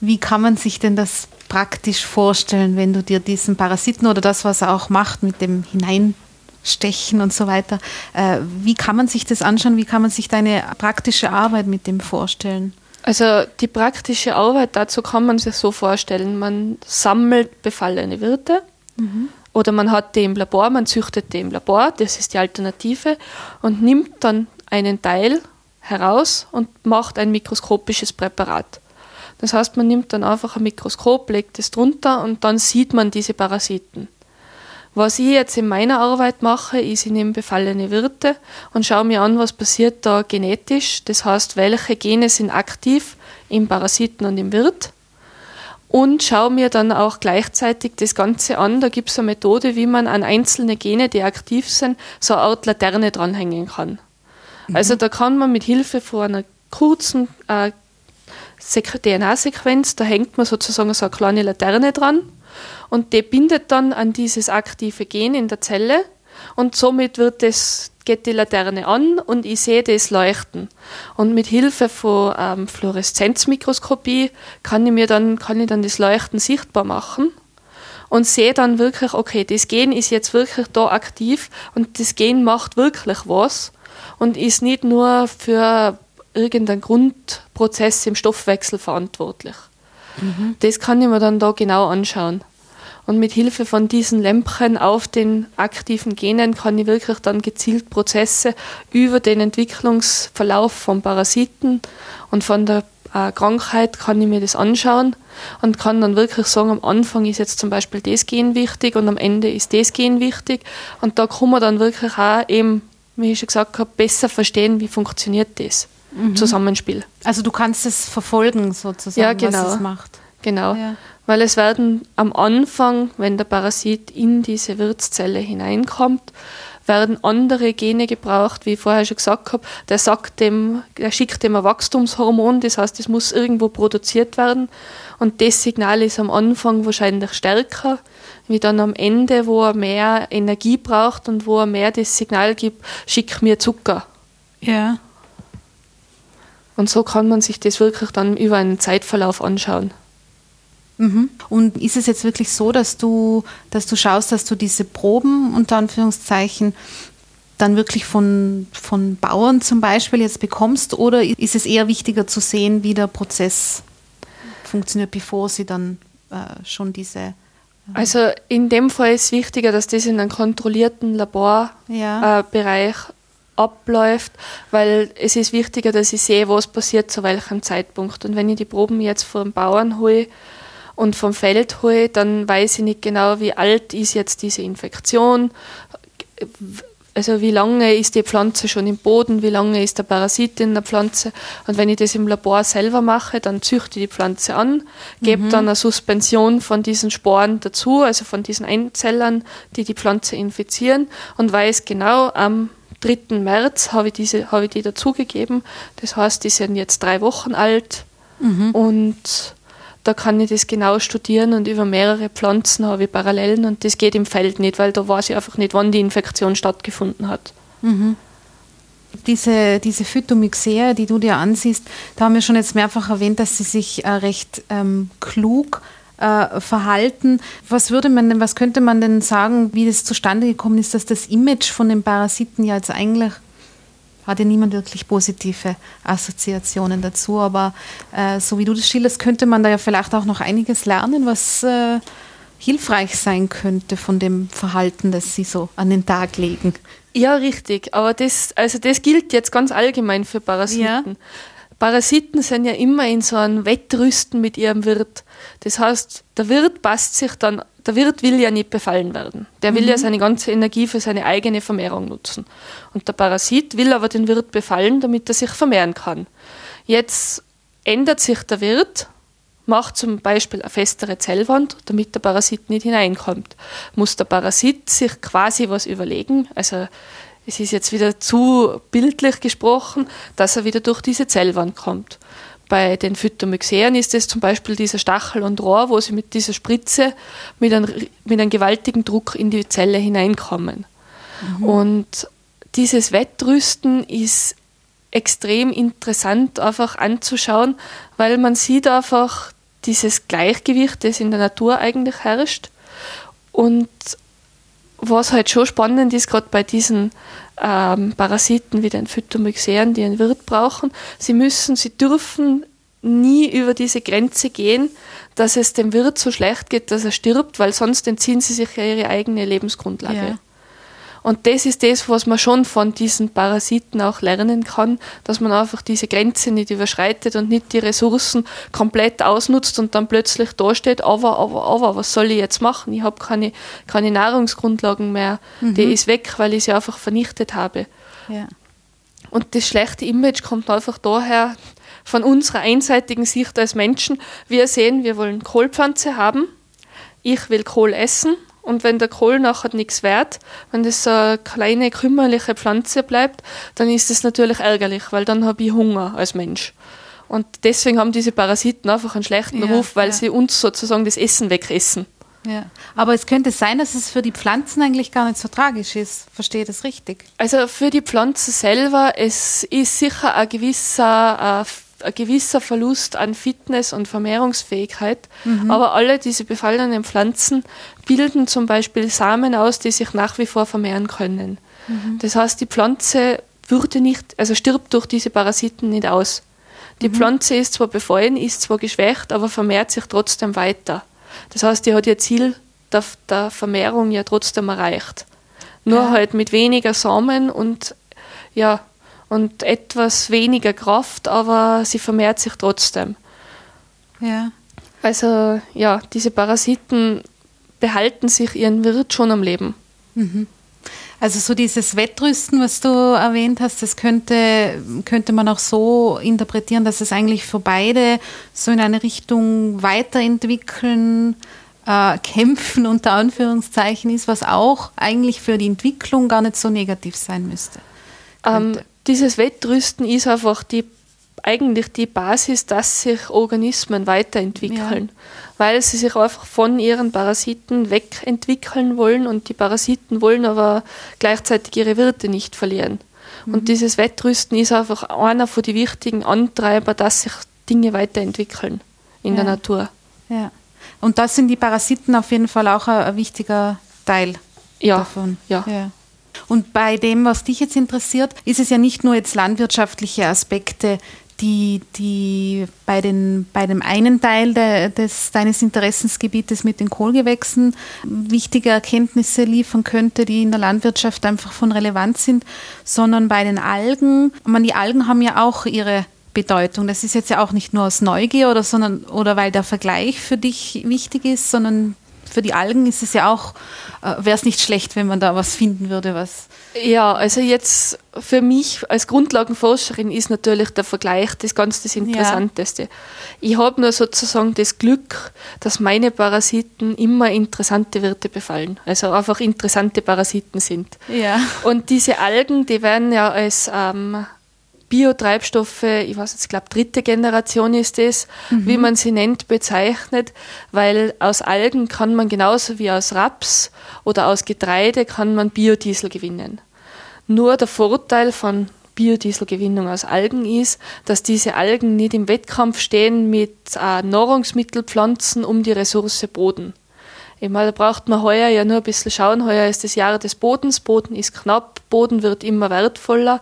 Wie kann man sich denn das praktisch vorstellen, wenn du dir diesen Parasiten oder das, was er auch macht mit dem Hineinstechen und so weiter, äh, wie kann man sich das anschauen? Wie kann man sich deine praktische Arbeit mit dem vorstellen? Also die praktische Arbeit dazu kann man sich so vorstellen, man sammelt befallene Wirte mhm. oder man hat die im Labor, man züchtet die im Labor, das ist die Alternative und nimmt dann einen Teil heraus und macht ein mikroskopisches Präparat. Das heißt, man nimmt dann einfach ein Mikroskop, legt es drunter und dann sieht man diese Parasiten. Was ich jetzt in meiner Arbeit mache, ist, ich nehme befallene Wirte und schaue mir an, was passiert da genetisch. Das heißt, welche Gene sind aktiv im Parasiten und im Wirt. Und schaue mir dann auch gleichzeitig das Ganze an. Da gibt es eine Methode, wie man an einzelne Gene, die aktiv sind, so eine Art Laterne dranhängen kann. Mhm. Also da kann man mit Hilfe von einer kurzen äh, DNA-Sequenz, da hängt man sozusagen so eine kleine Laterne dran und die bindet dann an dieses aktive Gen in der Zelle und somit wird das, geht die Laterne an und ich sehe das leuchten. Und mit Hilfe von ähm, Fluoreszenzmikroskopie kann ich mir dann, kann ich dann das Leuchten sichtbar machen und sehe dann wirklich, okay, das Gen ist jetzt wirklich da aktiv und das Gen macht wirklich was und ist nicht nur für irgendeinen Grundprozess im Stoffwechsel verantwortlich. Mhm. Das kann ich mir dann da genau anschauen. Und mit Hilfe von diesen Lämpchen auf den aktiven Genen kann ich wirklich dann gezielt Prozesse über den Entwicklungsverlauf von Parasiten und von der äh, Krankheit kann ich mir das anschauen und kann dann wirklich sagen, am Anfang ist jetzt zum Beispiel das Gen wichtig und am Ende ist das Gen wichtig. Und da kann man dann wirklich auch eben, wie ich schon gesagt habe, besser verstehen, wie funktioniert das mhm. Zusammenspiel. Also du kannst es verfolgen sozusagen, ja, genau. was es macht. Genau. Ja. Weil es werden am Anfang, wenn der Parasit in diese Wirtszelle hineinkommt, werden andere Gene gebraucht, wie ich vorher schon gesagt habe. Der sagt dem, der schickt dem ein Wachstumshormon, das heißt, es muss irgendwo produziert werden. Und das Signal ist am Anfang wahrscheinlich stärker, wie dann am Ende, wo er mehr Energie braucht und wo er mehr das Signal gibt, schick mir Zucker. Ja. Und so kann man sich das wirklich dann über einen Zeitverlauf anschauen. Mhm. Und ist es jetzt wirklich so, dass du, dass du schaust, dass du diese Proben unter Anführungszeichen dann wirklich von, von Bauern zum Beispiel jetzt bekommst oder ist es eher wichtiger zu sehen, wie der Prozess funktioniert, bevor sie dann äh, schon diese. Äh also in dem Fall ist es wichtiger, dass das in einem kontrollierten Laborbereich ja. äh, abläuft, weil es ist wichtiger, dass ich sehe, was passiert zu welchem Zeitpunkt. Und wenn ich die Proben jetzt vom Bauern hole und vom Feld hole, dann weiß ich nicht genau, wie alt ist jetzt diese Infektion, also wie lange ist die Pflanze schon im Boden, wie lange ist der Parasit in der Pflanze. Und wenn ich das im Labor selber mache, dann züchte ich die Pflanze an, gebe mhm. dann eine Suspension von diesen Sporen dazu, also von diesen Einzellern, die die Pflanze infizieren und weiß genau, am 3. März habe ich, diese, habe ich die dazugegeben. Das heißt, die sind jetzt drei Wochen alt mhm. und da kann ich das genau studieren und über mehrere Pflanzen habe ich Parallelen und das geht im Feld nicht, weil da weiß ich einfach nicht, wann die Infektion stattgefunden hat. Mhm. Diese, diese Phytomyxea, die du dir ansiehst, da haben wir schon jetzt mehrfach erwähnt, dass sie sich äh, recht ähm, klug äh, verhalten. Was würde man denn, was könnte man denn sagen, wie das zustande gekommen ist, dass das Image von den Parasiten ja jetzt eigentlich hat ja niemand wirklich positive Assoziationen dazu, aber äh, so wie du das schilderst, könnte man da ja vielleicht auch noch einiges lernen, was äh, hilfreich sein könnte von dem Verhalten, das sie so an den Tag legen. Ja, richtig. Aber das, also das gilt jetzt ganz allgemein für Parasiten. Ja. Parasiten sind ja immer in so einem Wettrüsten mit ihrem Wirt. Das heißt, der Wirt passt sich dann, der Wirt will ja nicht befallen werden. Der will mhm. ja seine ganze Energie für seine eigene Vermehrung nutzen. Und der Parasit will aber den Wirt befallen, damit er sich vermehren kann. Jetzt ändert sich der Wirt, macht zum Beispiel eine festere Zellwand, damit der Parasit nicht hineinkommt. Muss der Parasit sich quasi was überlegen, also es ist jetzt wieder zu bildlich gesprochen, dass er wieder durch diese Zellwand kommt. Bei den Phytomyxeren ist es zum Beispiel dieser Stachel und Rohr, wo sie mit dieser Spritze mit einem, mit einem gewaltigen Druck in die Zelle hineinkommen. Mhm. Und dieses Wettrüsten ist extrem interessant einfach anzuschauen, weil man sieht einfach dieses Gleichgewicht, das in der Natur eigentlich herrscht. Und was halt schon spannend ist, gerade bei diesen ähm, Parasiten wie den Phytomyxeren, die einen Wirt brauchen, sie müssen, sie dürfen nie über diese Grenze gehen, dass es dem Wirt so schlecht geht, dass er stirbt, weil sonst entziehen sie sich ja ihre eigene Lebensgrundlage. Ja. Und das ist das, was man schon von diesen Parasiten auch lernen kann, dass man einfach diese Grenze nicht überschreitet und nicht die Ressourcen komplett ausnutzt und dann plötzlich dasteht, aber, aber, aber, was soll ich jetzt machen? Ich habe keine, keine Nahrungsgrundlagen mehr. Mhm. Die ist weg, weil ich sie einfach vernichtet habe. Ja. Und das schlechte Image kommt einfach daher, von unserer einseitigen Sicht als Menschen. Wir sehen, wir wollen Kohlpflanze haben. Ich will Kohl essen und wenn der Kohl nachher nichts wert, wenn das so eine kleine kümmerliche Pflanze bleibt, dann ist das natürlich ärgerlich, weil dann habe ich Hunger als Mensch. Und deswegen haben diese Parasiten einfach einen schlechten ja, Ruf, weil ja. sie uns sozusagen das Essen wegessen. Ja. Aber es könnte sein, dass es für die Pflanzen eigentlich gar nicht so tragisch ist. Verstehe ich das richtig? Also für die Pflanzen selber, es ist sicher ein gewisser äh, ein gewisser Verlust an Fitness und Vermehrungsfähigkeit. Mhm. Aber alle diese befallenen Pflanzen bilden zum Beispiel Samen aus, die sich nach wie vor vermehren können. Mhm. Das heißt, die Pflanze würde nicht, also stirbt durch diese Parasiten nicht aus. Die mhm. Pflanze ist zwar befallen, ist zwar geschwächt, aber vermehrt sich trotzdem weiter. Das heißt, die hat ihr Ziel der, der Vermehrung ja trotzdem erreicht. Nur ja. halt mit weniger Samen und ja, und etwas weniger Kraft, aber sie vermehrt sich trotzdem. Ja. Also ja, diese Parasiten behalten sich ihren Wirt schon am Leben. Mhm. Also so dieses Wettrüsten, was du erwähnt hast, das könnte, könnte man auch so interpretieren, dass es eigentlich für beide so in eine Richtung weiterentwickeln, äh, kämpfen unter Anführungszeichen ist, was auch eigentlich für die Entwicklung gar nicht so negativ sein müsste. Ähm, dieses Wettrüsten ist einfach die, eigentlich die Basis, dass sich Organismen weiterentwickeln, ja. weil sie sich einfach von ihren Parasiten wegentwickeln wollen und die Parasiten wollen aber gleichzeitig ihre Wirte nicht verlieren. Mhm. Und dieses Wettrüsten ist einfach einer von den wichtigen Antreiber, dass sich Dinge weiterentwickeln in ja. der Natur. Ja. Und da sind die Parasiten auf jeden Fall auch ein, ein wichtiger Teil ja. davon. Ja. ja. Und bei dem, was dich jetzt interessiert, ist es ja nicht nur jetzt landwirtschaftliche Aspekte, die, die bei, den, bei dem einen Teil de, des, deines Interessensgebietes mit den Kohlgewächsen wichtige Erkenntnisse liefern könnte, die in der Landwirtschaft einfach von Relevanz sind, sondern bei den Algen. Man, die Algen haben ja auch ihre Bedeutung. Das ist jetzt ja auch nicht nur aus Neugier oder, sondern, oder weil der Vergleich für dich wichtig ist, sondern für die Algen ist es ja auch, äh, wäre es nicht schlecht, wenn man da was finden würde, was. Ja, also jetzt für mich als Grundlagenforscherin ist natürlich der Vergleich das ganz das Interessanteste. Ja. Ich habe nur sozusagen das Glück, dass meine Parasiten immer interessante Wirte befallen. Also einfach interessante Parasiten sind. Ja. Und diese Algen, die werden ja als ähm, Biotreibstoffe, ich weiß jetzt, ich glaube, dritte Generation ist es, mhm. wie man sie nennt, bezeichnet, weil aus Algen kann man genauso wie aus Raps oder aus Getreide kann man Biodiesel gewinnen. Nur der Vorteil von Biodieselgewinnung aus Algen ist, dass diese Algen nicht im Wettkampf stehen mit äh, Nahrungsmittelpflanzen um die Ressource Boden. Ich meine, da braucht man heuer ja nur ein bisschen schauen. Heuer ist das Jahr des Bodens. Boden ist knapp. Boden wird immer wertvoller.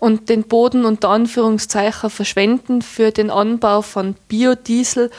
Und den Boden unter Anführungszeichen verschwenden für den Anbau von Biodiesel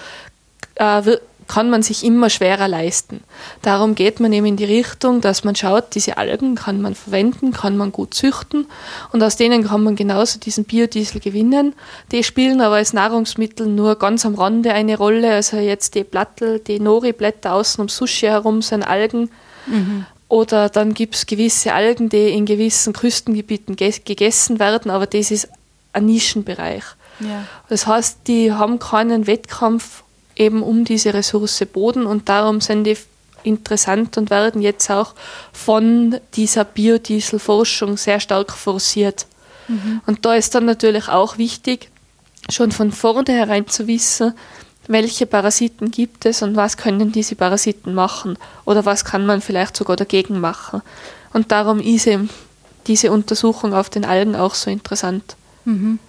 äh, kann man sich immer schwerer leisten. Darum geht man eben in die Richtung, dass man schaut, diese Algen kann man verwenden, kann man gut züchten und aus denen kann man genauso diesen Biodiesel gewinnen. Die spielen aber als Nahrungsmittel nur ganz am Rande eine Rolle. Also jetzt die Blattel, die Nori-Blätter außen um Sushi herum sind Algen. Mhm. Oder dann gibt es gewisse Algen, die in gewissen Küstengebieten gegessen werden, aber das ist ein Nischenbereich. Ja. Das heißt, die haben keinen Wettkampf eben um diese Ressource Boden und darum sind die interessant und werden jetzt auch von dieser Biodieselforschung sehr stark forciert. Mhm. Und da ist dann natürlich auch wichtig, schon von vornherein zu wissen, welche Parasiten gibt es und was können diese Parasiten machen oder was kann man vielleicht sogar dagegen machen. Und darum ist eben diese Untersuchung auf den Algen auch so interessant. Mhm.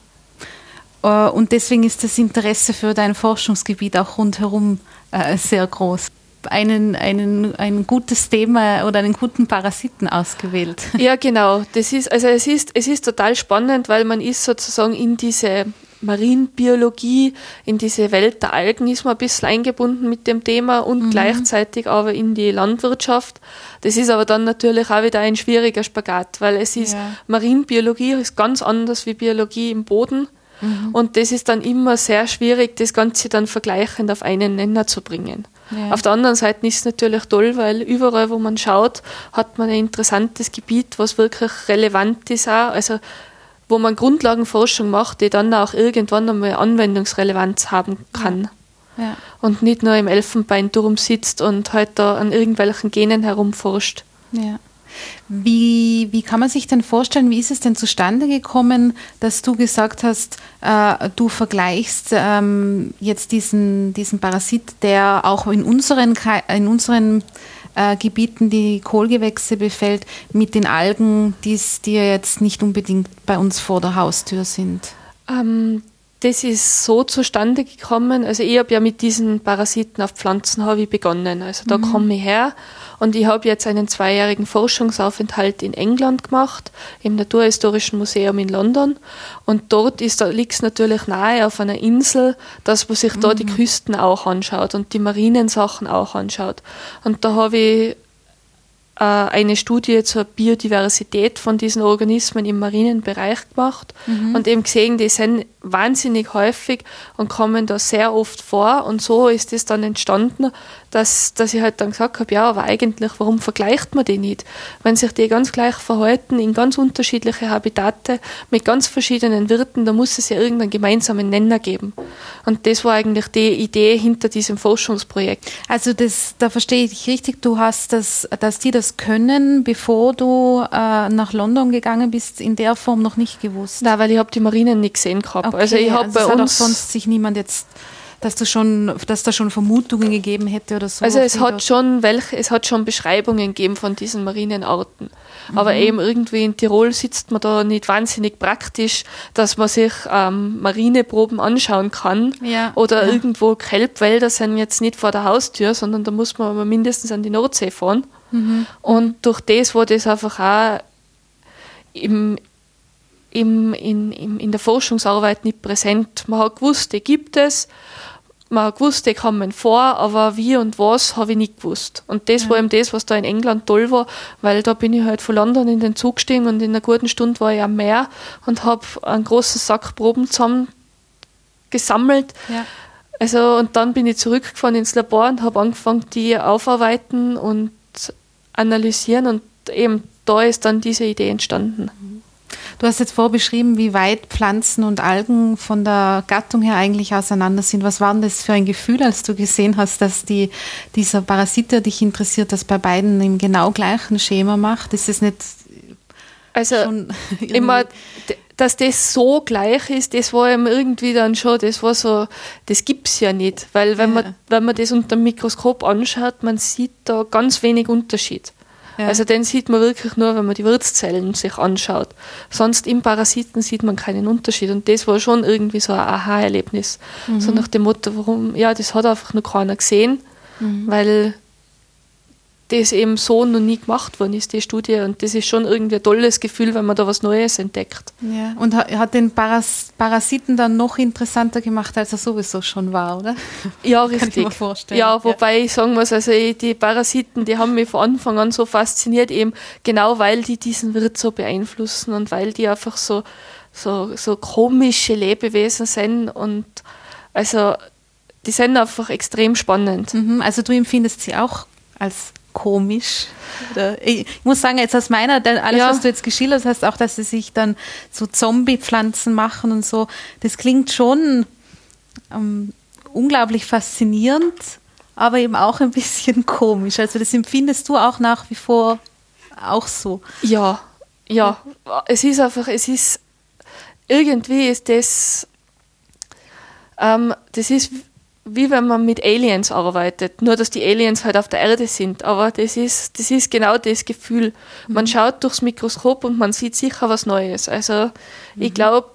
Äh, und deswegen ist das Interesse für dein Forschungsgebiet auch rundherum äh, sehr groß. Einen, einen, ein gutes Thema oder einen guten Parasiten ausgewählt. Ja, genau. Das ist, also es ist, es ist total spannend, weil man ist sozusagen in diese Marienbiologie, in diese Welt der Algen ist man ein bisschen eingebunden mit dem Thema und mhm. gleichzeitig aber in die Landwirtschaft. Das ist aber dann natürlich auch wieder ein schwieriger Spagat, weil es ist, ja. Marienbiologie ist ganz anders wie Biologie im Boden. Mhm. Und das ist dann immer sehr schwierig, das Ganze dann vergleichend auf einen Nenner zu bringen. Ja. Auf der anderen Seite ist es natürlich toll, weil überall, wo man schaut, hat man ein interessantes Gebiet, was wirklich relevant ist auch. Also wo man Grundlagenforschung macht, die dann auch irgendwann einmal Anwendungsrelevanz haben kann. Ja. Ja. Und nicht nur im Elfenbeinturm sitzt und halt da an irgendwelchen Genen herumforscht. Ja. Wie, wie kann man sich denn vorstellen, wie ist es denn zustande gekommen, dass du gesagt hast, äh, du vergleichst ähm, jetzt diesen, diesen Parasit, der auch in unseren, in unseren äh, Gebieten die Kohlgewächse befällt, mit den Algen, die jetzt nicht unbedingt bei uns vor der Haustür sind? Ähm, das ist so zustande gekommen. Also ich habe ja mit diesen Parasiten auf Pflanzen ich begonnen. Also da mhm. komme ich her und ich habe jetzt einen zweijährigen Forschungsaufenthalt in England gemacht, im Naturhistorischen Museum in London. Und dort liegt es natürlich nahe auf einer Insel, dass man sich mhm. da die mhm. Küsten auch anschaut und die marinen Sachen auch anschaut. Und da habe ich äh, eine Studie zur Biodiversität von diesen Organismen im marinen Bereich gemacht mhm. und eben gesehen, die sind wahnsinnig häufig und kommen da sehr oft vor. Und so ist es dann entstanden, dass, dass ich halt dann gesagt habe, ja, aber eigentlich, warum vergleicht man die nicht? Wenn sich die ganz gleich verhalten in ganz unterschiedliche Habitate mit ganz verschiedenen Wirten, da muss es ja irgendeinen gemeinsamen Nenner geben. Und das war eigentlich die Idee hinter diesem Forschungsprojekt. Also das, da verstehe ich dich richtig, du hast das, dass die das können, bevor du äh, nach London gegangen bist, in der Form noch nicht gewusst? Nein, weil ich habe die Marinen nicht gesehen gehabt. Okay, also ich habe also bei uns sonst sich niemand jetzt dass da schon, dass da schon Vermutungen gegeben hätte oder so. Also es hat schon welche, es hat schon Beschreibungen gegeben von diesen Marienarten. Mhm. Aber eben irgendwie in Tirol sitzt man da nicht wahnsinnig praktisch, dass man sich ähm, Marineproben anschauen kann. Ja. Oder ja. irgendwo Kelbwälder sind jetzt nicht vor der Haustür, sondern da muss man mindestens an die Nordsee fahren. Mhm. Und durch das war das einfach auch im, im, in, im, in der Forschungsarbeit nicht präsent. Man hat gewusst, die gibt es, man hat gewusst, die kommen vor, aber wie und was habe ich nicht gewusst. Und das ja. war eben das, was da in England toll war, weil da bin ich halt von London in den Zug gestiegen und in einer guten Stunde war ich am Meer und habe einen großen Sack Proben zusammen gesammelt. Ja. Also, und dann bin ich zurückgefahren ins Labor und habe angefangen, die aufarbeiten und analysieren und eben da ist dann diese Idee entstanden. Du hast jetzt vorbeschrieben, wie weit Pflanzen und Algen von der Gattung her eigentlich auseinander sind. Was war denn das für ein Gefühl, als du gesehen hast, dass die, dieser Parasit, der dich interessiert, das bei beiden im genau gleichen Schema macht? Ist es nicht also immer, dass das so gleich ist, das war ihm irgendwie dann schon, das war so, das gibt es ja nicht. Weil wenn, ja. man, wenn man das unter dem Mikroskop anschaut, man sieht da ganz wenig Unterschied. Ja. Also den sieht man wirklich nur, wenn man die Wirtszellen sich anschaut. Sonst im Parasiten sieht man keinen Unterschied. Und das war schon irgendwie so ein Aha-Erlebnis. Mhm. So nach dem Motto, warum, ja, das hat einfach noch keiner gesehen, mhm. weil das eben so noch nie gemacht worden ist, die Studie. Und das ist schon irgendwie ein tolles Gefühl, wenn man da was Neues entdeckt. Ja, und hat den Paras Parasiten dann noch interessanter gemacht, als er sowieso schon war, oder? Ja, richtig. Kann ich mir vorstellen. Ja, wobei ja. ich sagen muss, also die Parasiten, die haben mich von Anfang an so fasziniert, eben genau weil die diesen Wirt so beeinflussen und weil die einfach so, so, so komische Lebewesen sind und also die sind einfach extrem spannend. Mhm, also du empfindest sie auch als komisch. Ich muss sagen, jetzt aus meiner, alles, ja. was du jetzt geschildert hast, auch, dass sie sich dann so Zombie-Pflanzen machen und so, das klingt schon ähm, unglaublich faszinierend, aber eben auch ein bisschen komisch. Also das empfindest du auch nach wie vor auch so. Ja, ja. Es ist einfach, es ist, irgendwie ist das, ähm, das ist wie wenn man mit Aliens arbeitet, nur dass die Aliens halt auf der Erde sind. Aber das ist, das ist genau das Gefühl. Man mhm. schaut durchs Mikroskop und man sieht sicher was Neues. Also mhm. ich glaube,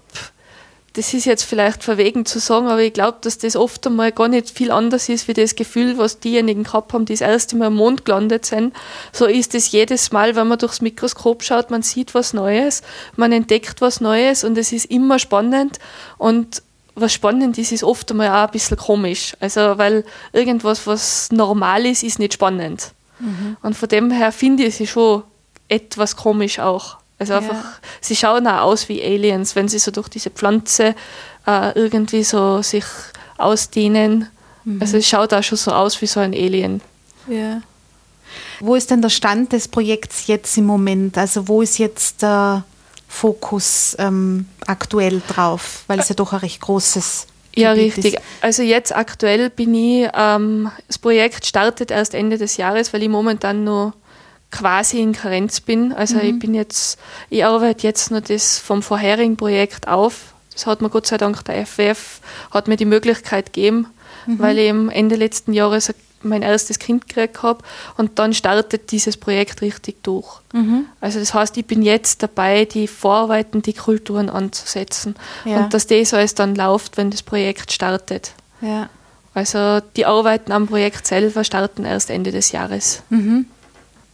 das ist jetzt vielleicht verwegen zu sagen, aber ich glaube, dass das oft einmal gar nicht viel anders ist wie das Gefühl, was diejenigen gehabt haben, die das erste Mal am Mond gelandet sind. So ist es jedes Mal, wenn man durchs Mikroskop schaut, man sieht was Neues, man entdeckt was Neues und es ist immer spannend und was spannend ist, ist oft einmal auch ein bisschen komisch. Also, weil irgendwas, was normal ist, ist nicht spannend. Mhm. Und von dem her finde ich sie schon etwas komisch auch. Also einfach, ja. sie schauen auch aus wie Aliens, wenn sie so durch diese Pflanze äh, irgendwie so sich ausdehnen. Mhm. Also es schaut auch schon so aus wie so ein Alien. Ja. Wo ist denn der Stand des Projekts jetzt im Moment? Also wo ist jetzt der Fokus ähm, aktuell drauf? Weil es ja doch ein recht großes ja, richtig. Also jetzt aktuell bin ich, ähm, das Projekt startet erst Ende des Jahres, weil ich momentan nur quasi in Karenz bin. Also mhm. ich bin jetzt, ich arbeite jetzt nur das vom vorherigen Projekt auf. Das hat mir Gott sei Dank der FWF hat mir die Möglichkeit gegeben, mhm. weil ich am Ende letzten Jahres mein erstes Kind gekriegt habe und dann startet dieses Projekt richtig durch. Mhm. Also das heißt, ich bin jetzt dabei, die Vorarbeiten, die Kulturen anzusetzen ja. und dass das alles dann läuft, wenn das Projekt startet. Ja. Also die Arbeiten am Projekt selber starten erst Ende des Jahres. Mhm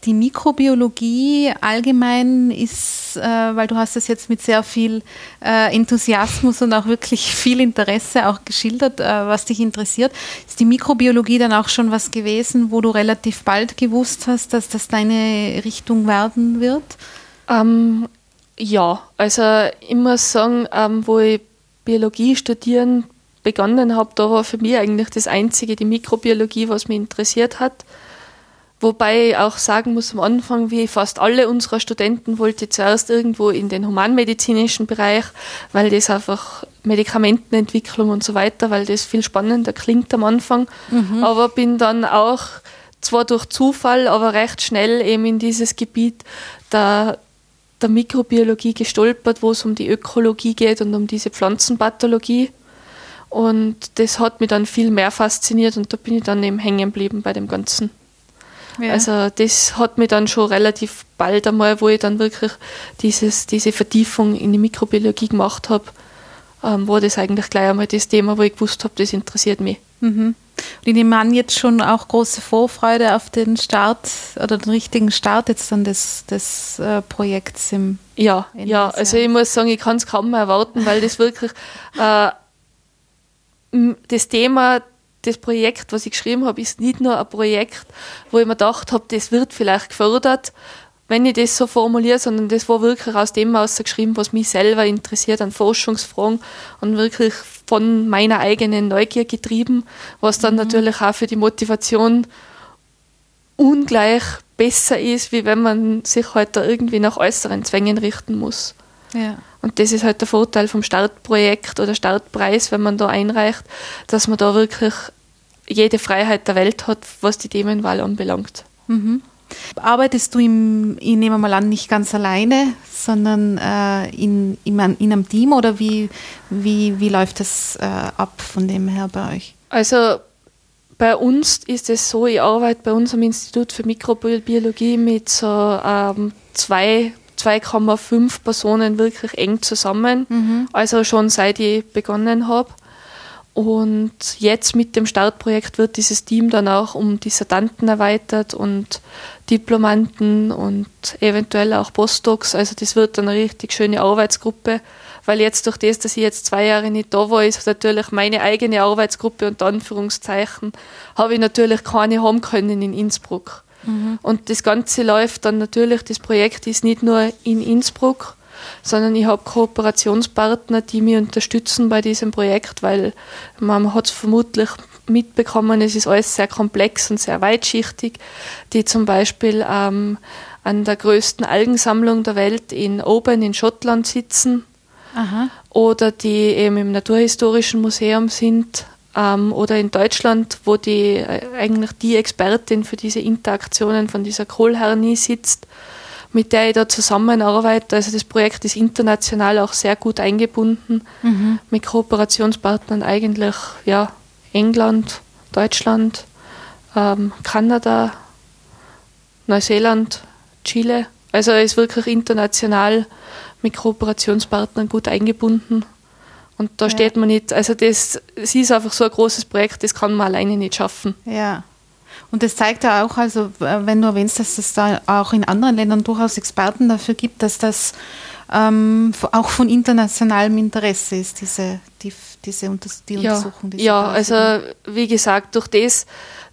die Mikrobiologie allgemein ist, äh, weil du hast das jetzt mit sehr viel äh, Enthusiasmus und auch wirklich viel Interesse auch geschildert, äh, was dich interessiert. Ist die Mikrobiologie dann auch schon was gewesen, wo du relativ bald gewusst hast, dass das deine Richtung werden wird? Ähm, ja, also ich muss sagen, ähm, wo ich Biologie studieren begonnen habe, da war für mich eigentlich das Einzige die Mikrobiologie, was mich interessiert hat. Wobei ich auch sagen muss, am Anfang, wie fast alle unserer Studenten, wollte ich zuerst irgendwo in den humanmedizinischen Bereich, weil das einfach Medikamentenentwicklung und so weiter, weil das viel spannender klingt am Anfang. Mhm. Aber bin dann auch zwar durch Zufall, aber recht schnell eben in dieses Gebiet der, der Mikrobiologie gestolpert, wo es um die Ökologie geht und um diese Pflanzenpathologie. Und das hat mich dann viel mehr fasziniert und da bin ich dann eben hängen geblieben bei dem Ganzen. Ja. Also das hat mich dann schon relativ bald einmal, wo ich dann wirklich dieses, diese Vertiefung in die Mikrobiologie gemacht habe, ähm, war das eigentlich gleich einmal das Thema, wo ich gewusst habe, das interessiert mich. Mhm. Und ich nehme an, jetzt schon auch große Vorfreude auf den Start oder den richtigen Start jetzt dann des, des äh, Projekts im Ja, Ende ja, also ich muss sagen, ich kann es kaum mehr erwarten, weil das wirklich äh, das Thema das Projekt, was ich geschrieben habe, ist nicht nur ein Projekt, wo ich mir gedacht habe, das wird vielleicht gefördert, wenn ich das so formuliere, sondern das war wirklich aus dem geschrieben, was mich selber interessiert an Forschungsfragen und wirklich von meiner eigenen Neugier getrieben, was dann mhm. natürlich auch für die Motivation ungleich besser ist, wie wenn man sich halt da irgendwie nach äußeren Zwängen richten muss. Ja. Und das ist halt der Vorteil vom Startprojekt oder Startpreis, wenn man da einreicht, dass man da wirklich jede Freiheit der Welt hat, was die Themenwahl anbelangt. Mhm. Arbeitest du im, ich nehme mal an, nicht ganz alleine, sondern äh, in, in, in, einem Team oder wie, wie, wie läuft das äh, ab von dem her bei euch? Also bei uns ist es so, ich arbeite bei unserem Institut für Mikrobiologie mit so ähm, zwei 2,5 Personen wirklich eng zusammen, mhm. also schon seit ich begonnen habe. Und jetzt mit dem Startprojekt wird dieses Team dann auch um Dissertanten erweitert und Diplomanten und eventuell auch Postdocs. Also das wird dann eine richtig schöne Arbeitsgruppe, weil jetzt durch das, dass ich jetzt zwei Jahre nicht da war, ist natürlich meine eigene Arbeitsgruppe unter Anführungszeichen, habe ich natürlich keine haben können in Innsbruck. Mhm. Und das Ganze läuft dann natürlich, das Projekt ist nicht nur in Innsbruck, sondern ich habe Kooperationspartner, die mich unterstützen bei diesem Projekt, weil man hat es vermutlich mitbekommen, es ist alles sehr komplex und sehr weitschichtig, die zum Beispiel ähm, an der größten Algensammlung der Welt in Oban in Schottland sitzen Aha. oder die eben im Naturhistorischen Museum sind ähm, oder in Deutschland, wo die äh, eigentlich die Expertin für diese Interaktionen von dieser Kohlhernie sitzt, mit der ich da zusammenarbeite. Also das Projekt ist international auch sehr gut eingebunden mhm. mit Kooperationspartnern eigentlich ja England, Deutschland, ähm, Kanada, Neuseeland, Chile. Also ist wirklich international mit Kooperationspartnern gut eingebunden. Und da ja. steht man nicht, also das, das ist einfach so ein großes Projekt, das kann man alleine nicht schaffen. Ja. Und das zeigt ja auch, also wenn du erwähnst, dass es da auch in anderen Ländern durchaus Experten dafür gibt, dass das ähm, auch von internationalem Interesse ist, diese, die, diese die ja, Untersuchung. Diese ja, also wie gesagt, durch das,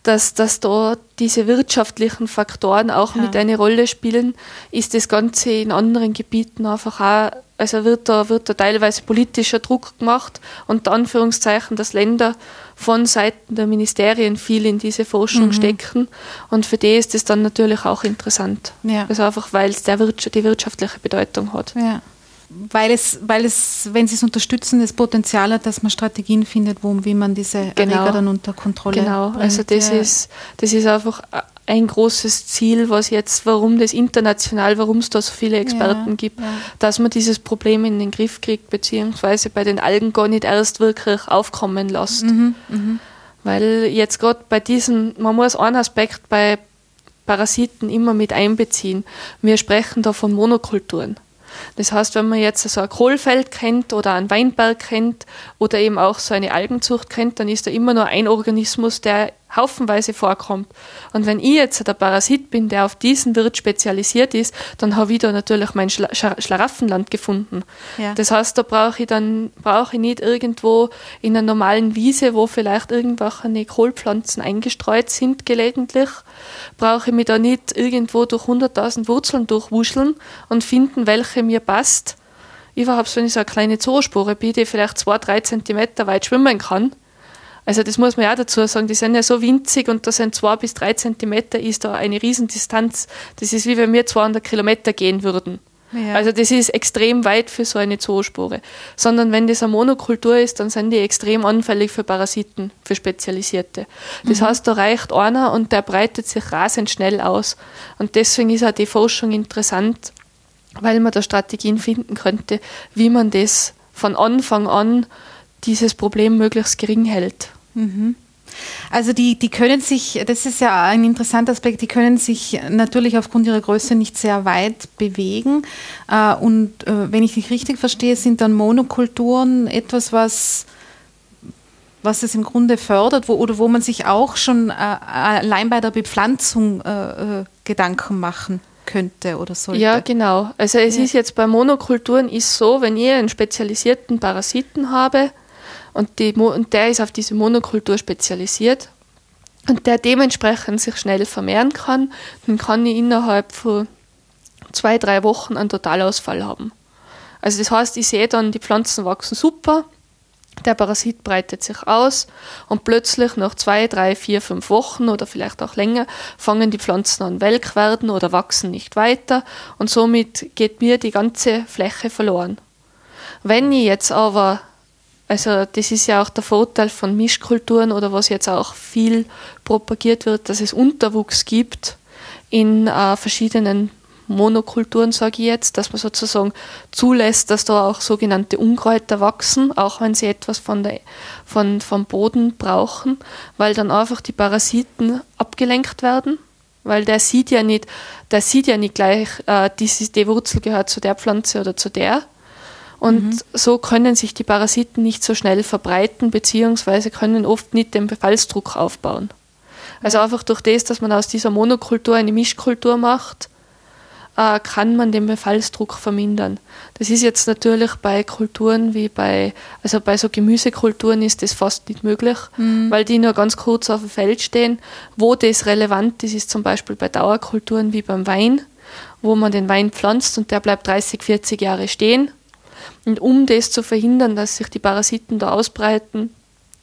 dass, dass da diese wirtschaftlichen Faktoren auch ja. mit eine Rolle spielen, ist das Ganze in anderen Gebieten einfach auch, also wird da, wird da teilweise politischer Druck gemacht und Anführungszeichen, dass Länder von Seiten der Ministerien viel in diese Forschung mhm. stecken und für die ist es dann natürlich auch interessant. Ja. Also einfach, weil es der Wirtschaft, die wirtschaftliche Bedeutung hat. Ja weil es, weil es, wenn sie es unterstützen, das Potenzial hat, dass man Strategien findet, wo, wie man diese genau. Erreger dann unter Kontrolle Genau, bringt. also das, ja. ist, das ist einfach ein großes Ziel, was jetzt, warum das international, warum es da so viele Experten ja, gibt, ja. dass man dieses Problem in den Griff kriegt, beziehungsweise bei den Algen gar nicht erst wirklich aufkommen lässt. Mhm, mh. Weil jetzt gerade bei diesen, man muss einen Aspekt bei Parasiten immer mit einbeziehen. Wir sprechen da von Monokulturen. Das heißt, wenn man jetzt so ein Kohlfeld kennt oder einen Weinberg kennt oder eben auch so eine Algenzucht kennt, dann ist da immer nur ein Organismus, der haufenweise vorkommt. Und wenn ich jetzt der Parasit bin, der auf diesen Wirt spezialisiert ist, dann habe ich da natürlich mein Schla Schlaraffenland gefunden. Ja. Das heißt, da brauche ich dann brauche ich nicht irgendwo in einer normalen Wiese, wo vielleicht irgendwelche Kohlpflanzen eingestreut sind gelegentlich, brauche ich mich da nicht irgendwo durch 100.000 Wurzeln durchwuscheln und finden, welche mir passt. Überhaupt, wenn ich so eine kleine Zoospore bin, die vielleicht zwei, drei Zentimeter weit schwimmen kann, also das muss man ja auch dazu sagen, die sind ja so winzig und da sind zwei bis drei Zentimeter ist da eine Riesendistanz. Das ist wie wenn wir 200 Kilometer gehen würden. Ja. Also das ist extrem weit für so eine Zoospore. Sondern wenn das eine Monokultur ist, dann sind die extrem anfällig für Parasiten, für Spezialisierte. Das mhm. heißt, da reicht einer und der breitet sich rasend schnell aus. Und deswegen ist auch die Forschung interessant, weil man da Strategien finden könnte, wie man das von Anfang an dieses Problem möglichst gering hält. Mhm. Also die, die können sich, das ist ja ein interessanter Aspekt, die können sich natürlich aufgrund ihrer Größe nicht sehr weit bewegen. Äh, und äh, wenn ich dich richtig verstehe, sind dann Monokulturen etwas, was, was es im Grunde fördert, wo, oder wo man sich auch schon äh, allein bei der Bepflanzung Gedanken machen könnte oder sollte. Ja, genau. Also es ja. ist jetzt bei Monokulturen ist so, wenn ich einen spezialisierten Parasiten habe, und, die, und der ist auf diese Monokultur spezialisiert und der dementsprechend sich schnell vermehren kann, dann kann ich innerhalb von zwei, drei Wochen einen Totalausfall haben. Also das heißt, ich sehe dann, die Pflanzen wachsen super, der Parasit breitet sich aus und plötzlich nach zwei, drei, vier, fünf Wochen oder vielleicht auch länger fangen die Pflanzen an welk werden oder wachsen nicht weiter und somit geht mir die ganze Fläche verloren. Wenn ich jetzt aber also das ist ja auch der Vorteil von Mischkulturen oder was jetzt auch viel propagiert wird, dass es Unterwuchs gibt in äh, verschiedenen Monokulturen, sage ich jetzt, dass man sozusagen zulässt, dass da auch sogenannte Unkräuter wachsen, auch wenn sie etwas von der, von, vom Boden brauchen, weil dann einfach die Parasiten abgelenkt werden, weil der sieht ja nicht, der sieht ja nicht gleich, äh, die, die Wurzel gehört zu der Pflanze oder zu der, und mhm. so können sich die Parasiten nicht so schnell verbreiten, beziehungsweise können oft nicht den Befallsdruck aufbauen. Also einfach durch das, dass man aus dieser Monokultur eine Mischkultur macht, äh, kann man den Befallsdruck vermindern. Das ist jetzt natürlich bei Kulturen wie bei, also bei so Gemüsekulturen ist das fast nicht möglich, mhm. weil die nur ganz kurz auf dem Feld stehen. Wo das relevant ist, ist zum Beispiel bei Dauerkulturen wie beim Wein, wo man den Wein pflanzt und der bleibt 30, 40 Jahre stehen und um das zu verhindern, dass sich die Parasiten da ausbreiten,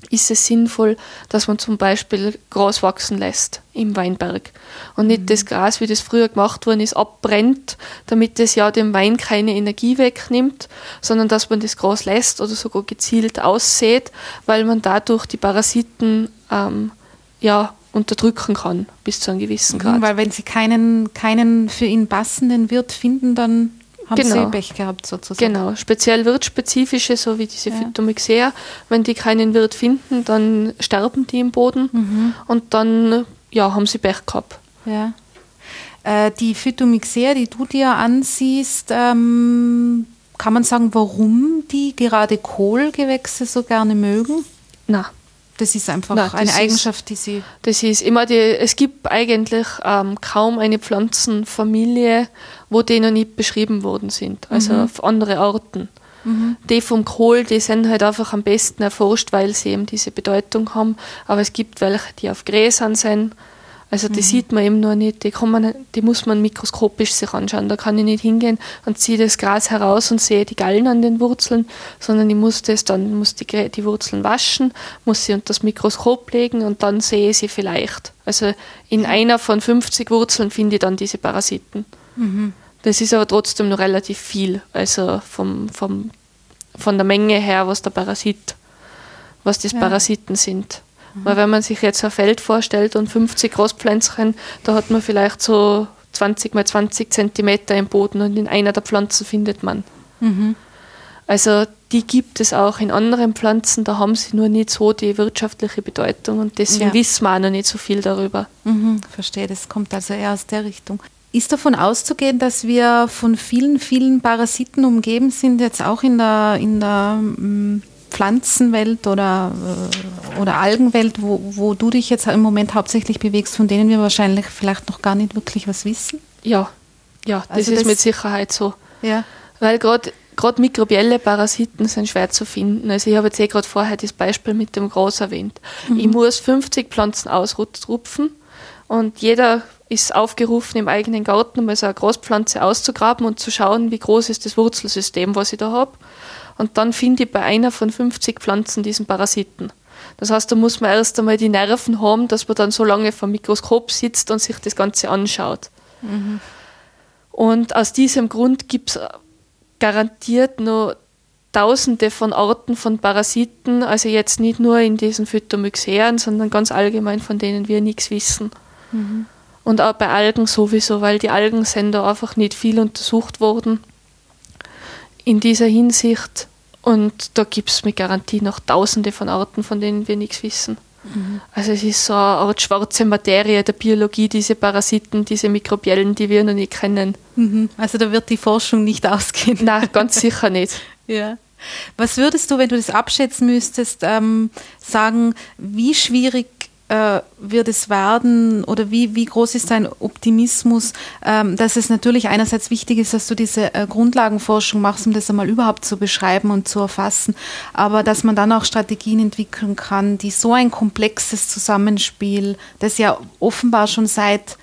ist es sinnvoll, dass man zum Beispiel Gras wachsen lässt im Weinberg und nicht mhm. das Gras, wie das früher gemacht worden ist, abbrennt, damit es ja dem Wein keine Energie wegnimmt, sondern dass man das Gras lässt oder sogar gezielt aussät, weil man dadurch die Parasiten ähm, ja, unterdrücken kann bis zu einem gewissen mhm, Grad. Weil wenn sie keinen, keinen für ihn passenden Wirt finden, dann haben genau. Sie Pech gehabt sozusagen. Genau, speziell wirtsspezifische, so wie diese ja. Phytomyxea. Wenn die keinen Wirt finden, dann sterben die im Boden mhm. und dann ja, haben sie Pech gehabt. Ja. Äh, die Phytomyxea, die du dir ansiehst, ähm, kann man sagen, warum die gerade Kohlgewächse so gerne mögen? Na, Das ist einfach Nein, eine das ist- Eigenschaft, die sie. Das ist immer die, es gibt eigentlich ähm, kaum eine Pflanzenfamilie, wo die noch nicht beschrieben worden sind, also auf andere Arten. Die vom Kohl, die sind halt einfach am besten erforscht, weil sie eben diese Bedeutung haben. Aber es gibt welche, die auf Gräsern sind. Also die sieht man eben nur nicht, die, kann man, die muss man mikroskopisch sich anschauen. Da kann ich nicht hingehen und ziehe das Gras heraus und sehe die Gallen an den Wurzeln, sondern ich muss das dann muss die, die Wurzeln waschen, muss sie unter das Mikroskop legen und dann sehe ich sie vielleicht. Also in einer von 50 Wurzeln finde ich dann diese Parasiten. Das ist aber trotzdem noch relativ viel, also vom, vom, von der Menge her, was der Parasit, was das Ja. Parasiten sind. Weil wenn man sich jetzt ein Feld vorstellt und 50 Großpflänzchen, da hat man vielleicht so 20 mal 20 Zentimeter im Boden und in einer der Pflanzen findet man. Also die gibt es auch in anderen Pflanzen, da haben sie nur nicht so die wirtschaftliche Bedeutung und deswegen Ja. wissen wir auch noch nicht so viel darüber. Mhm, verstehe, das kommt also eher aus der Richtung. Ist davon auszugehen, dass wir von vielen, vielen Parasiten umgeben sind, jetzt auch in der, in der mm, Pflanzenwelt oder, äh, oder Algenwelt, wo, wo du dich jetzt im Moment hauptsächlich bewegst, von denen wir wahrscheinlich vielleicht noch gar nicht wirklich was wissen? Ja, ja, das Also ist das- mit Sicherheit so. Ja. Weil gerade gerade mikrobielle Parasiten sind schwer zu finden. Also ich habe jetzt eh gerade vorher das Beispiel mit dem Gras erwähnt. Ich muss 50 Pflanzen ausrupfen und jeder ist aufgerufen, im eigenen Garten mal so eine Großpflanze auszugraben und zu schauen, wie groß ist das Wurzelsystem, was ich da habe. Und dann finde ich bei einer von 50 Pflanzen diesen Parasiten. Das heißt, da muss man erst einmal die Nerven haben, dass man dann so lange vor dem Mikroskop sitzt und sich das Ganze anschaut. Und aus diesem Grund gibt es garantiert noch tausende von Arten von Parasiten, also jetzt nicht nur in diesen Phytomyxeren, sondern ganz allgemein, von denen wir nichts wissen. Und auch bei Algen sowieso, weil die Algen sind da einfach nicht viel untersucht worden in dieser Hinsicht. Und da gibt es mit Garantie noch tausende von Arten, von denen wir nichts wissen. Also es ist so eine Art schwarze Materie der Biologie, diese Parasiten, diese Mikrobiellen, die wir noch nicht kennen. Mhm. Also da wird die Forschung nicht ausgehen. Nein, ganz sicher nicht. Ja. Was würdest du, wenn du das abschätzen müsstest, ähm, sagen, wie schwierig äh, wird es werden oder wie, wie groß ist dein Optimismus, ähm, dass es natürlich einerseits wichtig ist, dass du diese äh, Grundlagenforschung machst, um das einmal überhaupt zu beschreiben und zu erfassen, aber dass man dann auch Strategien entwickeln kann, die so ein komplexes Zusammenspiel, das ja offenbar schon seit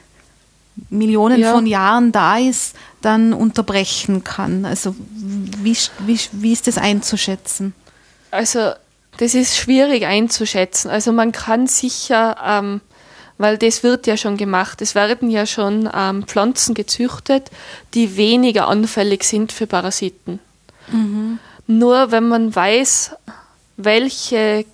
Millionen Ja. von Jahren da ist, dann unterbrechen kann. Also wie, wie, wie ist das einzuschätzen? Also das ist schwierig einzuschätzen. Also man kann sicher, ähm, weil das wird ja schon gemacht, es werden ja schon ähm, Pflanzen gezüchtet, die weniger anfällig sind für Parasiten. Nur wenn man weiß, welche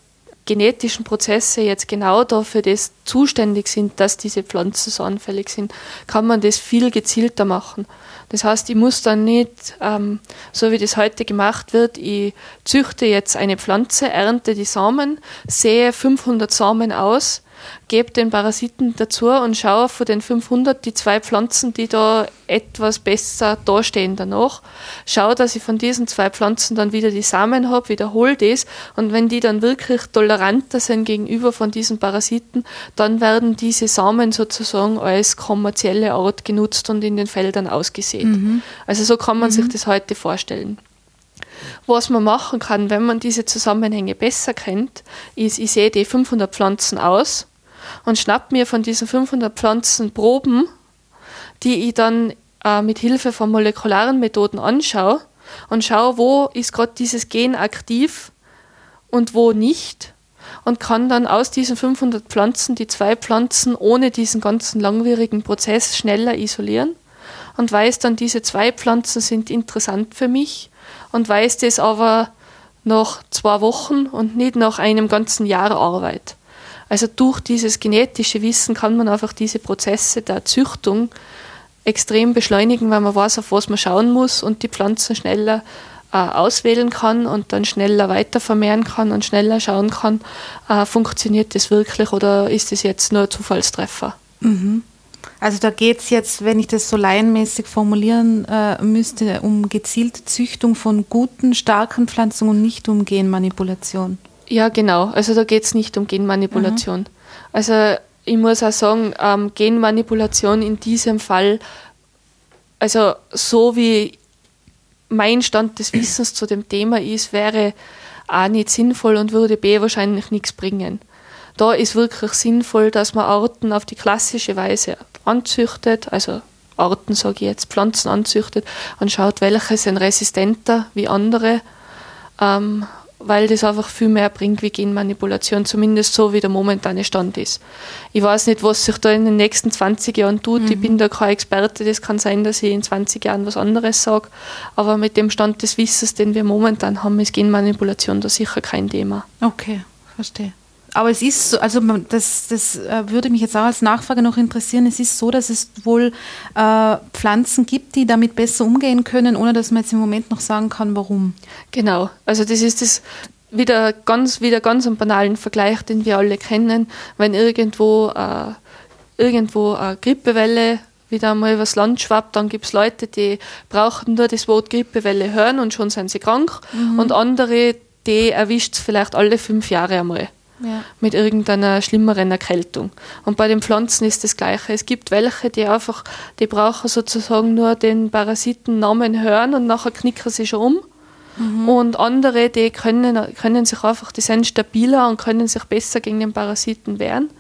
genetischen Prozesse jetzt genau dafür das zuständig sind, dass diese Pflanzen so anfällig sind, kann man das viel gezielter machen. Das heißt, ich muss dann nicht, ähm, so wie das heute gemacht wird, ich züchte jetzt eine Pflanze, ernte die Samen, sehe 500 Samen aus, gebe den Parasiten dazu und schaue von den 500 die zwei Pflanzen, die da etwas besser dastehen danach. Schaue, dass ich von diesen zwei Pflanzen dann wieder die Samen habe, wiederhole das und wenn die dann wirklich toleranter sind gegenüber von diesen Parasiten, dann werden diese Samen sozusagen als kommerzielle Art genutzt und in den Feldern ausgesät. Also so kann man sich das heute vorstellen. Was man machen kann, wenn man diese Zusammenhänge besser kennt, ist, ich sehe die 500 Pflanzen aus und schnapp mir von diesen 500 Pflanzen Proben, die ich dann äh, mit Hilfe von molekularen Methoden anschaue und schaue, wo ist gerade dieses Gen aktiv und wo nicht und kann dann aus diesen 500 Pflanzen die zwei Pflanzen ohne diesen ganzen langwierigen Prozess schneller isolieren und weiß dann, diese zwei Pflanzen sind interessant für mich und weiß das aber nach zwei Wochen und nicht nach einem ganzen Jahr Arbeit. Also durch dieses genetische Wissen kann man einfach diese Prozesse der Züchtung extrem beschleunigen, weil man weiß, auf was man schauen muss und die Pflanzen schneller äh, auswählen kann und dann schneller weiter vermehren kann und schneller schauen kann, äh, funktioniert das wirklich oder ist das jetzt nur ein Zufallstreffer. Also da geht es jetzt, wenn ich das so laienmäßig formulieren äh, müsste, um gezielte Züchtung von guten, starken Pflanzen und nicht um Genmanipulation. Ja, genau. Also da geht es nicht um Genmanipulation. Mhm. Also ich muss auch sagen, ähm, Genmanipulation in diesem Fall, also so wie mein Stand des Wissens zu dem Thema ist, wäre A nicht sinnvoll und würde B wahrscheinlich nichts bringen. Da ist wirklich sinnvoll, dass man Arten auf die klassische Weise anzüchtet, also Arten, sage ich jetzt, Pflanzen anzüchtet und schaut, welche sind resistenter wie andere, ähm, weil das einfach viel mehr bringt wie Genmanipulation, zumindest so wie der momentane Stand ist. Ich weiß nicht, was sich da in den nächsten 20 Jahren tut. Mhm. Ich bin da kein Experte. Das kann sein, dass ich in 20 Jahren was anderes sage. Aber mit dem Stand des Wissens, den wir momentan haben, ist Genmanipulation da sicher kein Thema. Okay, verstehe aber es ist so, also das, das äh, würde mich jetzt auch als Nachfrage noch interessieren. Es ist so, dass es wohl äh, Pflanzen gibt, die damit besser umgehen können, ohne dass man jetzt im Moment noch sagen kann, warum. Genau, also das ist das wieder ganz, wieder ganz einen banalen Vergleich, den wir alle kennen, wenn irgendwo, äh, irgendwo eine Grippewelle wieder einmal übers Land schwappt, dann gibt es Leute, die brauchen nur das Wort Grippewelle hören und schon sind sie krank mhm. und andere, die erwischt es vielleicht alle fünf Jahre einmal ja. mit irgendeiner schlimmeren Erkältung. Und bei den Pflanzen ist das Gleiche. Es gibt welche, die einfach, die brauchen sozusagen nur den Parasitennamen hören und nachher knicken sie schon um. Mhm. Und andere, die können, können sich einfach, die sind stabiler und können sich besser gegen den Parasiten wehren.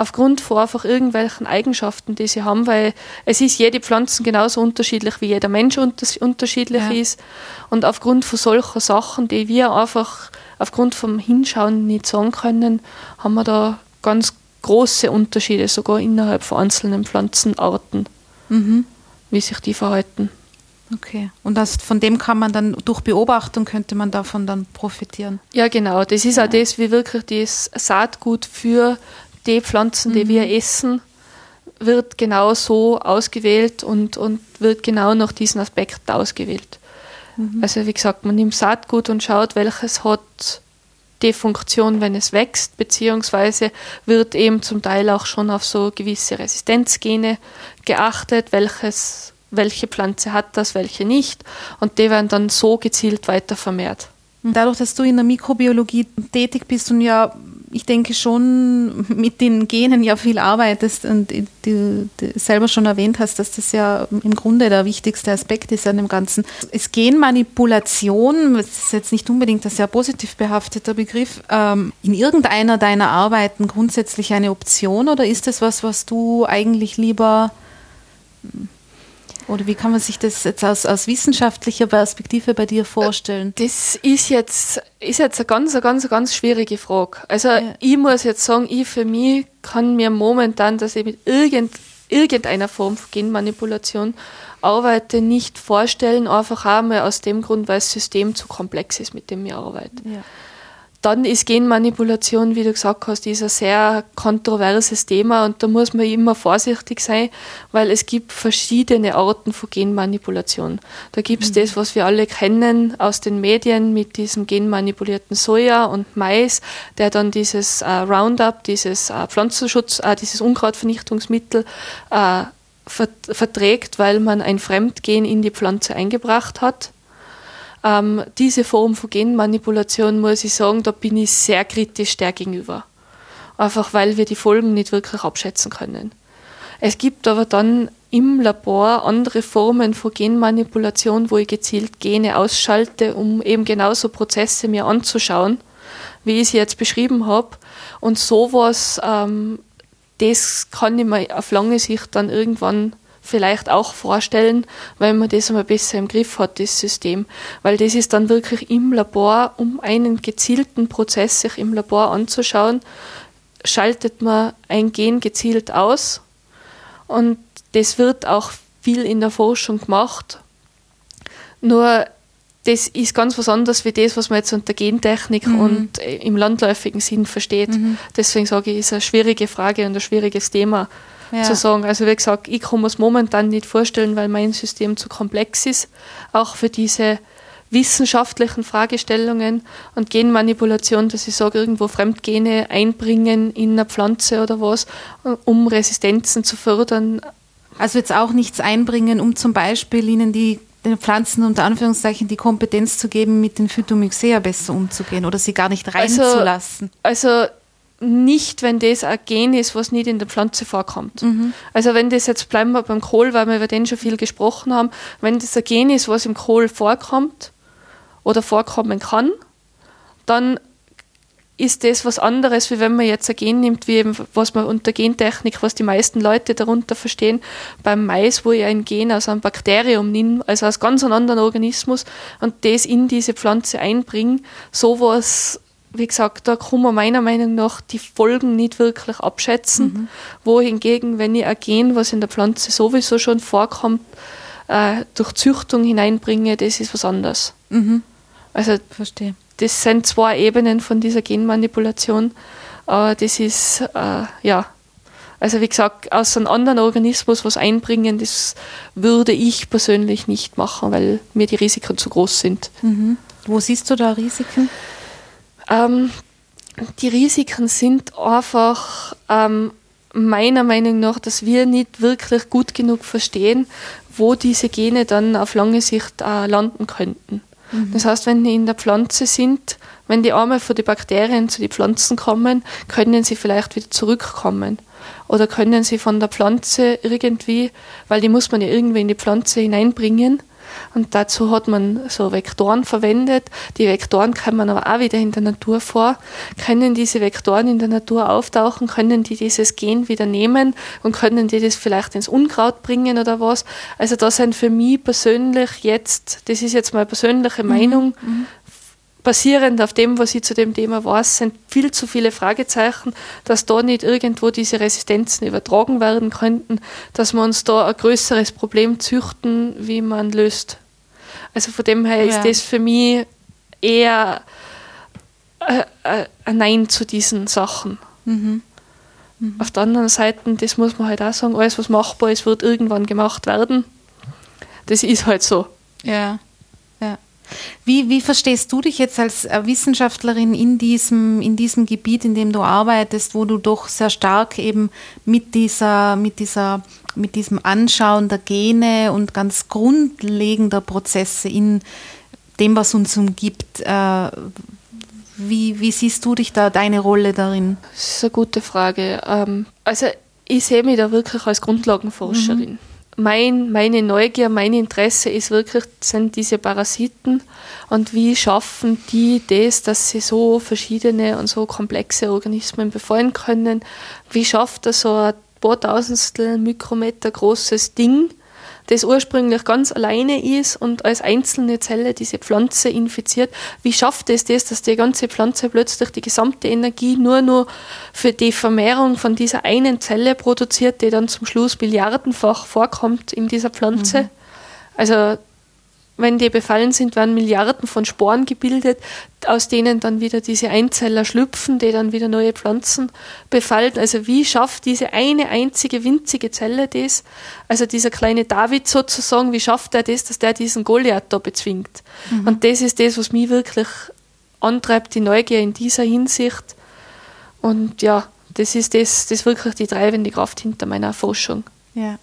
Aufgrund von einfach irgendwelchen Eigenschaften, die sie haben, weil es ist jede Pflanze genauso unterschiedlich, wie jeder Mensch unterschiedlich ja. ist. Und aufgrund von solchen Sachen, die wir einfach aufgrund vom Hinschauen nicht sagen können, haben wir da ganz große Unterschiede, sogar innerhalb von einzelnen Pflanzenarten, mhm. wie sich die verhalten. Okay. Und das, von dem kann man dann durch Beobachtung könnte man davon dann profitieren. Ja, genau. Das ist ja. auch das, wie wirklich das Saatgut für die Pflanzen, die mhm. wir essen, wird genau so ausgewählt und, und wird genau nach diesen Aspekten ausgewählt. Mhm. Also wie gesagt, man nimmt Saatgut und schaut, welches hat die Funktion, wenn es wächst, beziehungsweise wird eben zum Teil auch schon auf so gewisse Resistenzgene geachtet, welches, welche Pflanze hat das, welche nicht. Und die werden dann so gezielt weiter vermehrt. Dadurch, dass du in der Mikrobiologie tätig bist und ja ich denke schon mit den Genen ja viel arbeitest und du, selber schon erwähnt hast, dass das ja im Grunde der wichtigste Aspekt ist an dem Ganzen. Ist Genmanipulation, das ist jetzt nicht unbedingt ein sehr positiv behafteter Begriff, ähm, in irgendeiner deiner Arbeiten grundsätzlich eine Option oder ist das was, was du eigentlich lieber oder wie kann man sich das jetzt aus, aus wissenschaftlicher Perspektive bei dir vorstellen? Das ist jetzt, ist jetzt eine ganz, eine ganz, eine ganz schwierige Frage. Also ja. ich muss jetzt sagen, ich für mich kann mir momentan, dass ich mit irgend, irgendeiner Form von Genmanipulation arbeite, nicht vorstellen, einfach einmal aus dem Grund, weil das System zu komplex ist, mit dem ich arbeite. Ja. Dann ist Genmanipulation, wie du gesagt hast, ist ein sehr kontroverses Thema und da muss man immer vorsichtig sein, weil es gibt verschiedene Arten von Genmanipulation. Da gibt es mhm. das, was wir alle kennen aus den Medien mit diesem genmanipulierten Soja und Mais, der dann dieses äh, Roundup, dieses äh, Pflanzenschutz, äh, dieses Unkrautvernichtungsmittel äh, verträgt, weil man ein Fremdgen in die Pflanze eingebracht hat ähm, diese Form von Genmanipulation, muss ich sagen, da bin ich sehr kritisch der gegenüber. Einfach weil wir die Folgen nicht wirklich abschätzen können. Es gibt aber dann im Labor andere Formen von Genmanipulation, wo ich gezielt Gene ausschalte, um eben genauso Prozesse mir anzuschauen, wie ich sie jetzt beschrieben habe. Und sowas, ähm, das kann ich mir auf lange Sicht dann irgendwann vielleicht auch vorstellen, weil man das einmal besser im Griff hat, das System. Weil das ist dann wirklich im Labor, um einen gezielten Prozess sich im Labor anzuschauen, schaltet man ein Gen gezielt aus und das wird auch viel in der Forschung gemacht. Nur das ist ganz was anderes wie das, was man jetzt unter Gentechnik mhm. und im landläufigen Sinn versteht. Mhm. Deswegen sage ich, ist eine schwierige Frage und ein schwieriges Thema ja. zu sagen. Also wie gesagt, ich kann mir es momentan nicht vorstellen, weil mein System zu komplex ist, auch für diese wissenschaftlichen Fragestellungen und Genmanipulation, dass ich sage, irgendwo Fremdgene einbringen in eine Pflanze oder was, um Resistenzen zu fördern. Also jetzt auch nichts einbringen, um zum Beispiel ihnen die den Pflanzen unter Anführungszeichen die Kompetenz zu geben, mit den Phytomyxea besser umzugehen oder sie gar nicht Also- reinzulassen. Also, also nicht, wenn das ein Gen ist, was nicht in der Pflanze vorkommt. Also wenn das jetzt, bleiben wir beim Kohl, weil wir über den schon viel gesprochen haben, wenn das ein Gen ist, was im Kohl vorkommt oder vorkommen kann, dann ist das was anderes, wie wenn man jetzt ein Gen nimmt, wie eben, was man unter Gentechnik, was die meisten Leute darunter verstehen, beim Mais, wo ich ein Gen aus einem Bakterium nehme, also aus ganz einem anderen Organismus und das in diese Pflanze einbringe, sowas, wie gesagt, da kann man meiner Meinung nach die Folgen nicht wirklich abschätzen, wohingegen, wenn ich ein Gen, was in der Pflanze sowieso schon vorkommt, äh, durch Züchtung hineinbringe, das ist was anderes. Mhm. Also Verstehe. das sind zwei Ebenen von dieser Genmanipulation. Aber das ist, äh, ja, also wie gesagt, aus einem anderen Organismus was einbringen, das würde ich persönlich nicht machen, weil mir die Risiken zu groß sind. Mhm. Wo siehst du da Risiken? Ähm, die Risiken sind einfach ähm, meiner Meinung nach, dass wir nicht wirklich gut genug verstehen, wo diese Gene dann auf lange Sicht äh, landen könnten. Das heißt, wenn die in der Pflanze sind, wenn die einmal von den Bakterien zu den Pflanzen kommen, können sie vielleicht wieder zurückkommen. Oder können sie von der Pflanze irgendwie, weil die muss man ja irgendwie in die Pflanze hineinbringen. Und dazu hat man so Vektoren verwendet. Die Vektoren kommen aber auch wieder in der Natur vor. Können diese Vektoren in der Natur auftauchen? Können die dieses Gen wieder nehmen und können die das vielleicht ins Unkraut bringen oder was? Also da sind für mich persönlich jetzt, das ist jetzt meine persönliche Meinung, basierend auf dem, was ich zu dem Thema weiß, sind viel zu viele Fragezeichen, dass da nicht irgendwo diese Resistenzen übertragen werden könnten, dass wir uns da ein größeres Problem züchten, wie man löst. Also von dem her Ja. ist das für mich eher ein Nein zu diesen Sachen. Mhm. Auf der anderen Seite, das muss man halt auch sagen, alles was machbar ist, wird irgendwann gemacht werden. Das ist halt so. Ja. Wie, wie verstehst du dich jetzt als äh, Wissenschaftlerin in diesem, in diesem Gebiet, in dem du arbeitest, wo du doch sehr stark eben mit dieser, mit dieser, mit diesem Anschauen der Gene und ganz grundlegender Prozesse in dem, was uns umgibt, äh, wie, wie siehst du dich da, deine Rolle darin? Das ist eine gute Frage. Ähm, also ich sehe mich da wirklich als Grundlagenforscherin. Mein, meine Neugier, mein Interesse ist wirklich, sind diese Parasiten und wie schaffen die das, dass sie so verschiedene und so komplexe Organismen befallen können? Wie schafft er so ein paar Tausendstel Mikrometer großes Ding, das ursprünglich ganz alleine ist und als einzelne Zelle diese Pflanze infiziert. Wie schafft es das, dass die ganze Pflanze plötzlich die gesamte Energie nur nur für die Vermehrung von dieser einen Zelle produziert, die dann zum Schluss milliardenfach vorkommt in dieser Pflanze? Also wenn die befallen sind, werden Milliarden von Sporen gebildet, aus denen dann wieder diese Einzeller schlüpfen, die dann wieder neue Pflanzen befallen. Also wie schafft diese eine einzige winzige Zelle das, also dieser kleine David sozusagen, wie schafft er das, dass der diesen Goliath da bezwingt? Und das ist das, was mich wirklich antreibt, die Neugier in dieser Hinsicht. Und ja, das ist das, das ist wirklich die treibende Kraft hinter meiner Forschung. Ja.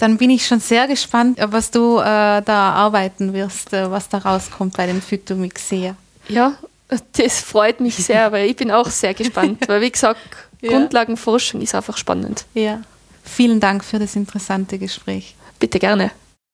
Dann bin ich schon sehr gespannt, was du äh, da arbeiten wirst, äh, was da rauskommt bei dem Phytomyxea. Ja, das freut mich sehr, weil ich bin auch sehr gespannt, weil wie gesagt, Ja. Grundlagenforschung ist einfach spannend. Ja. Vielen Dank für das interessante Gespräch. Bitte gerne.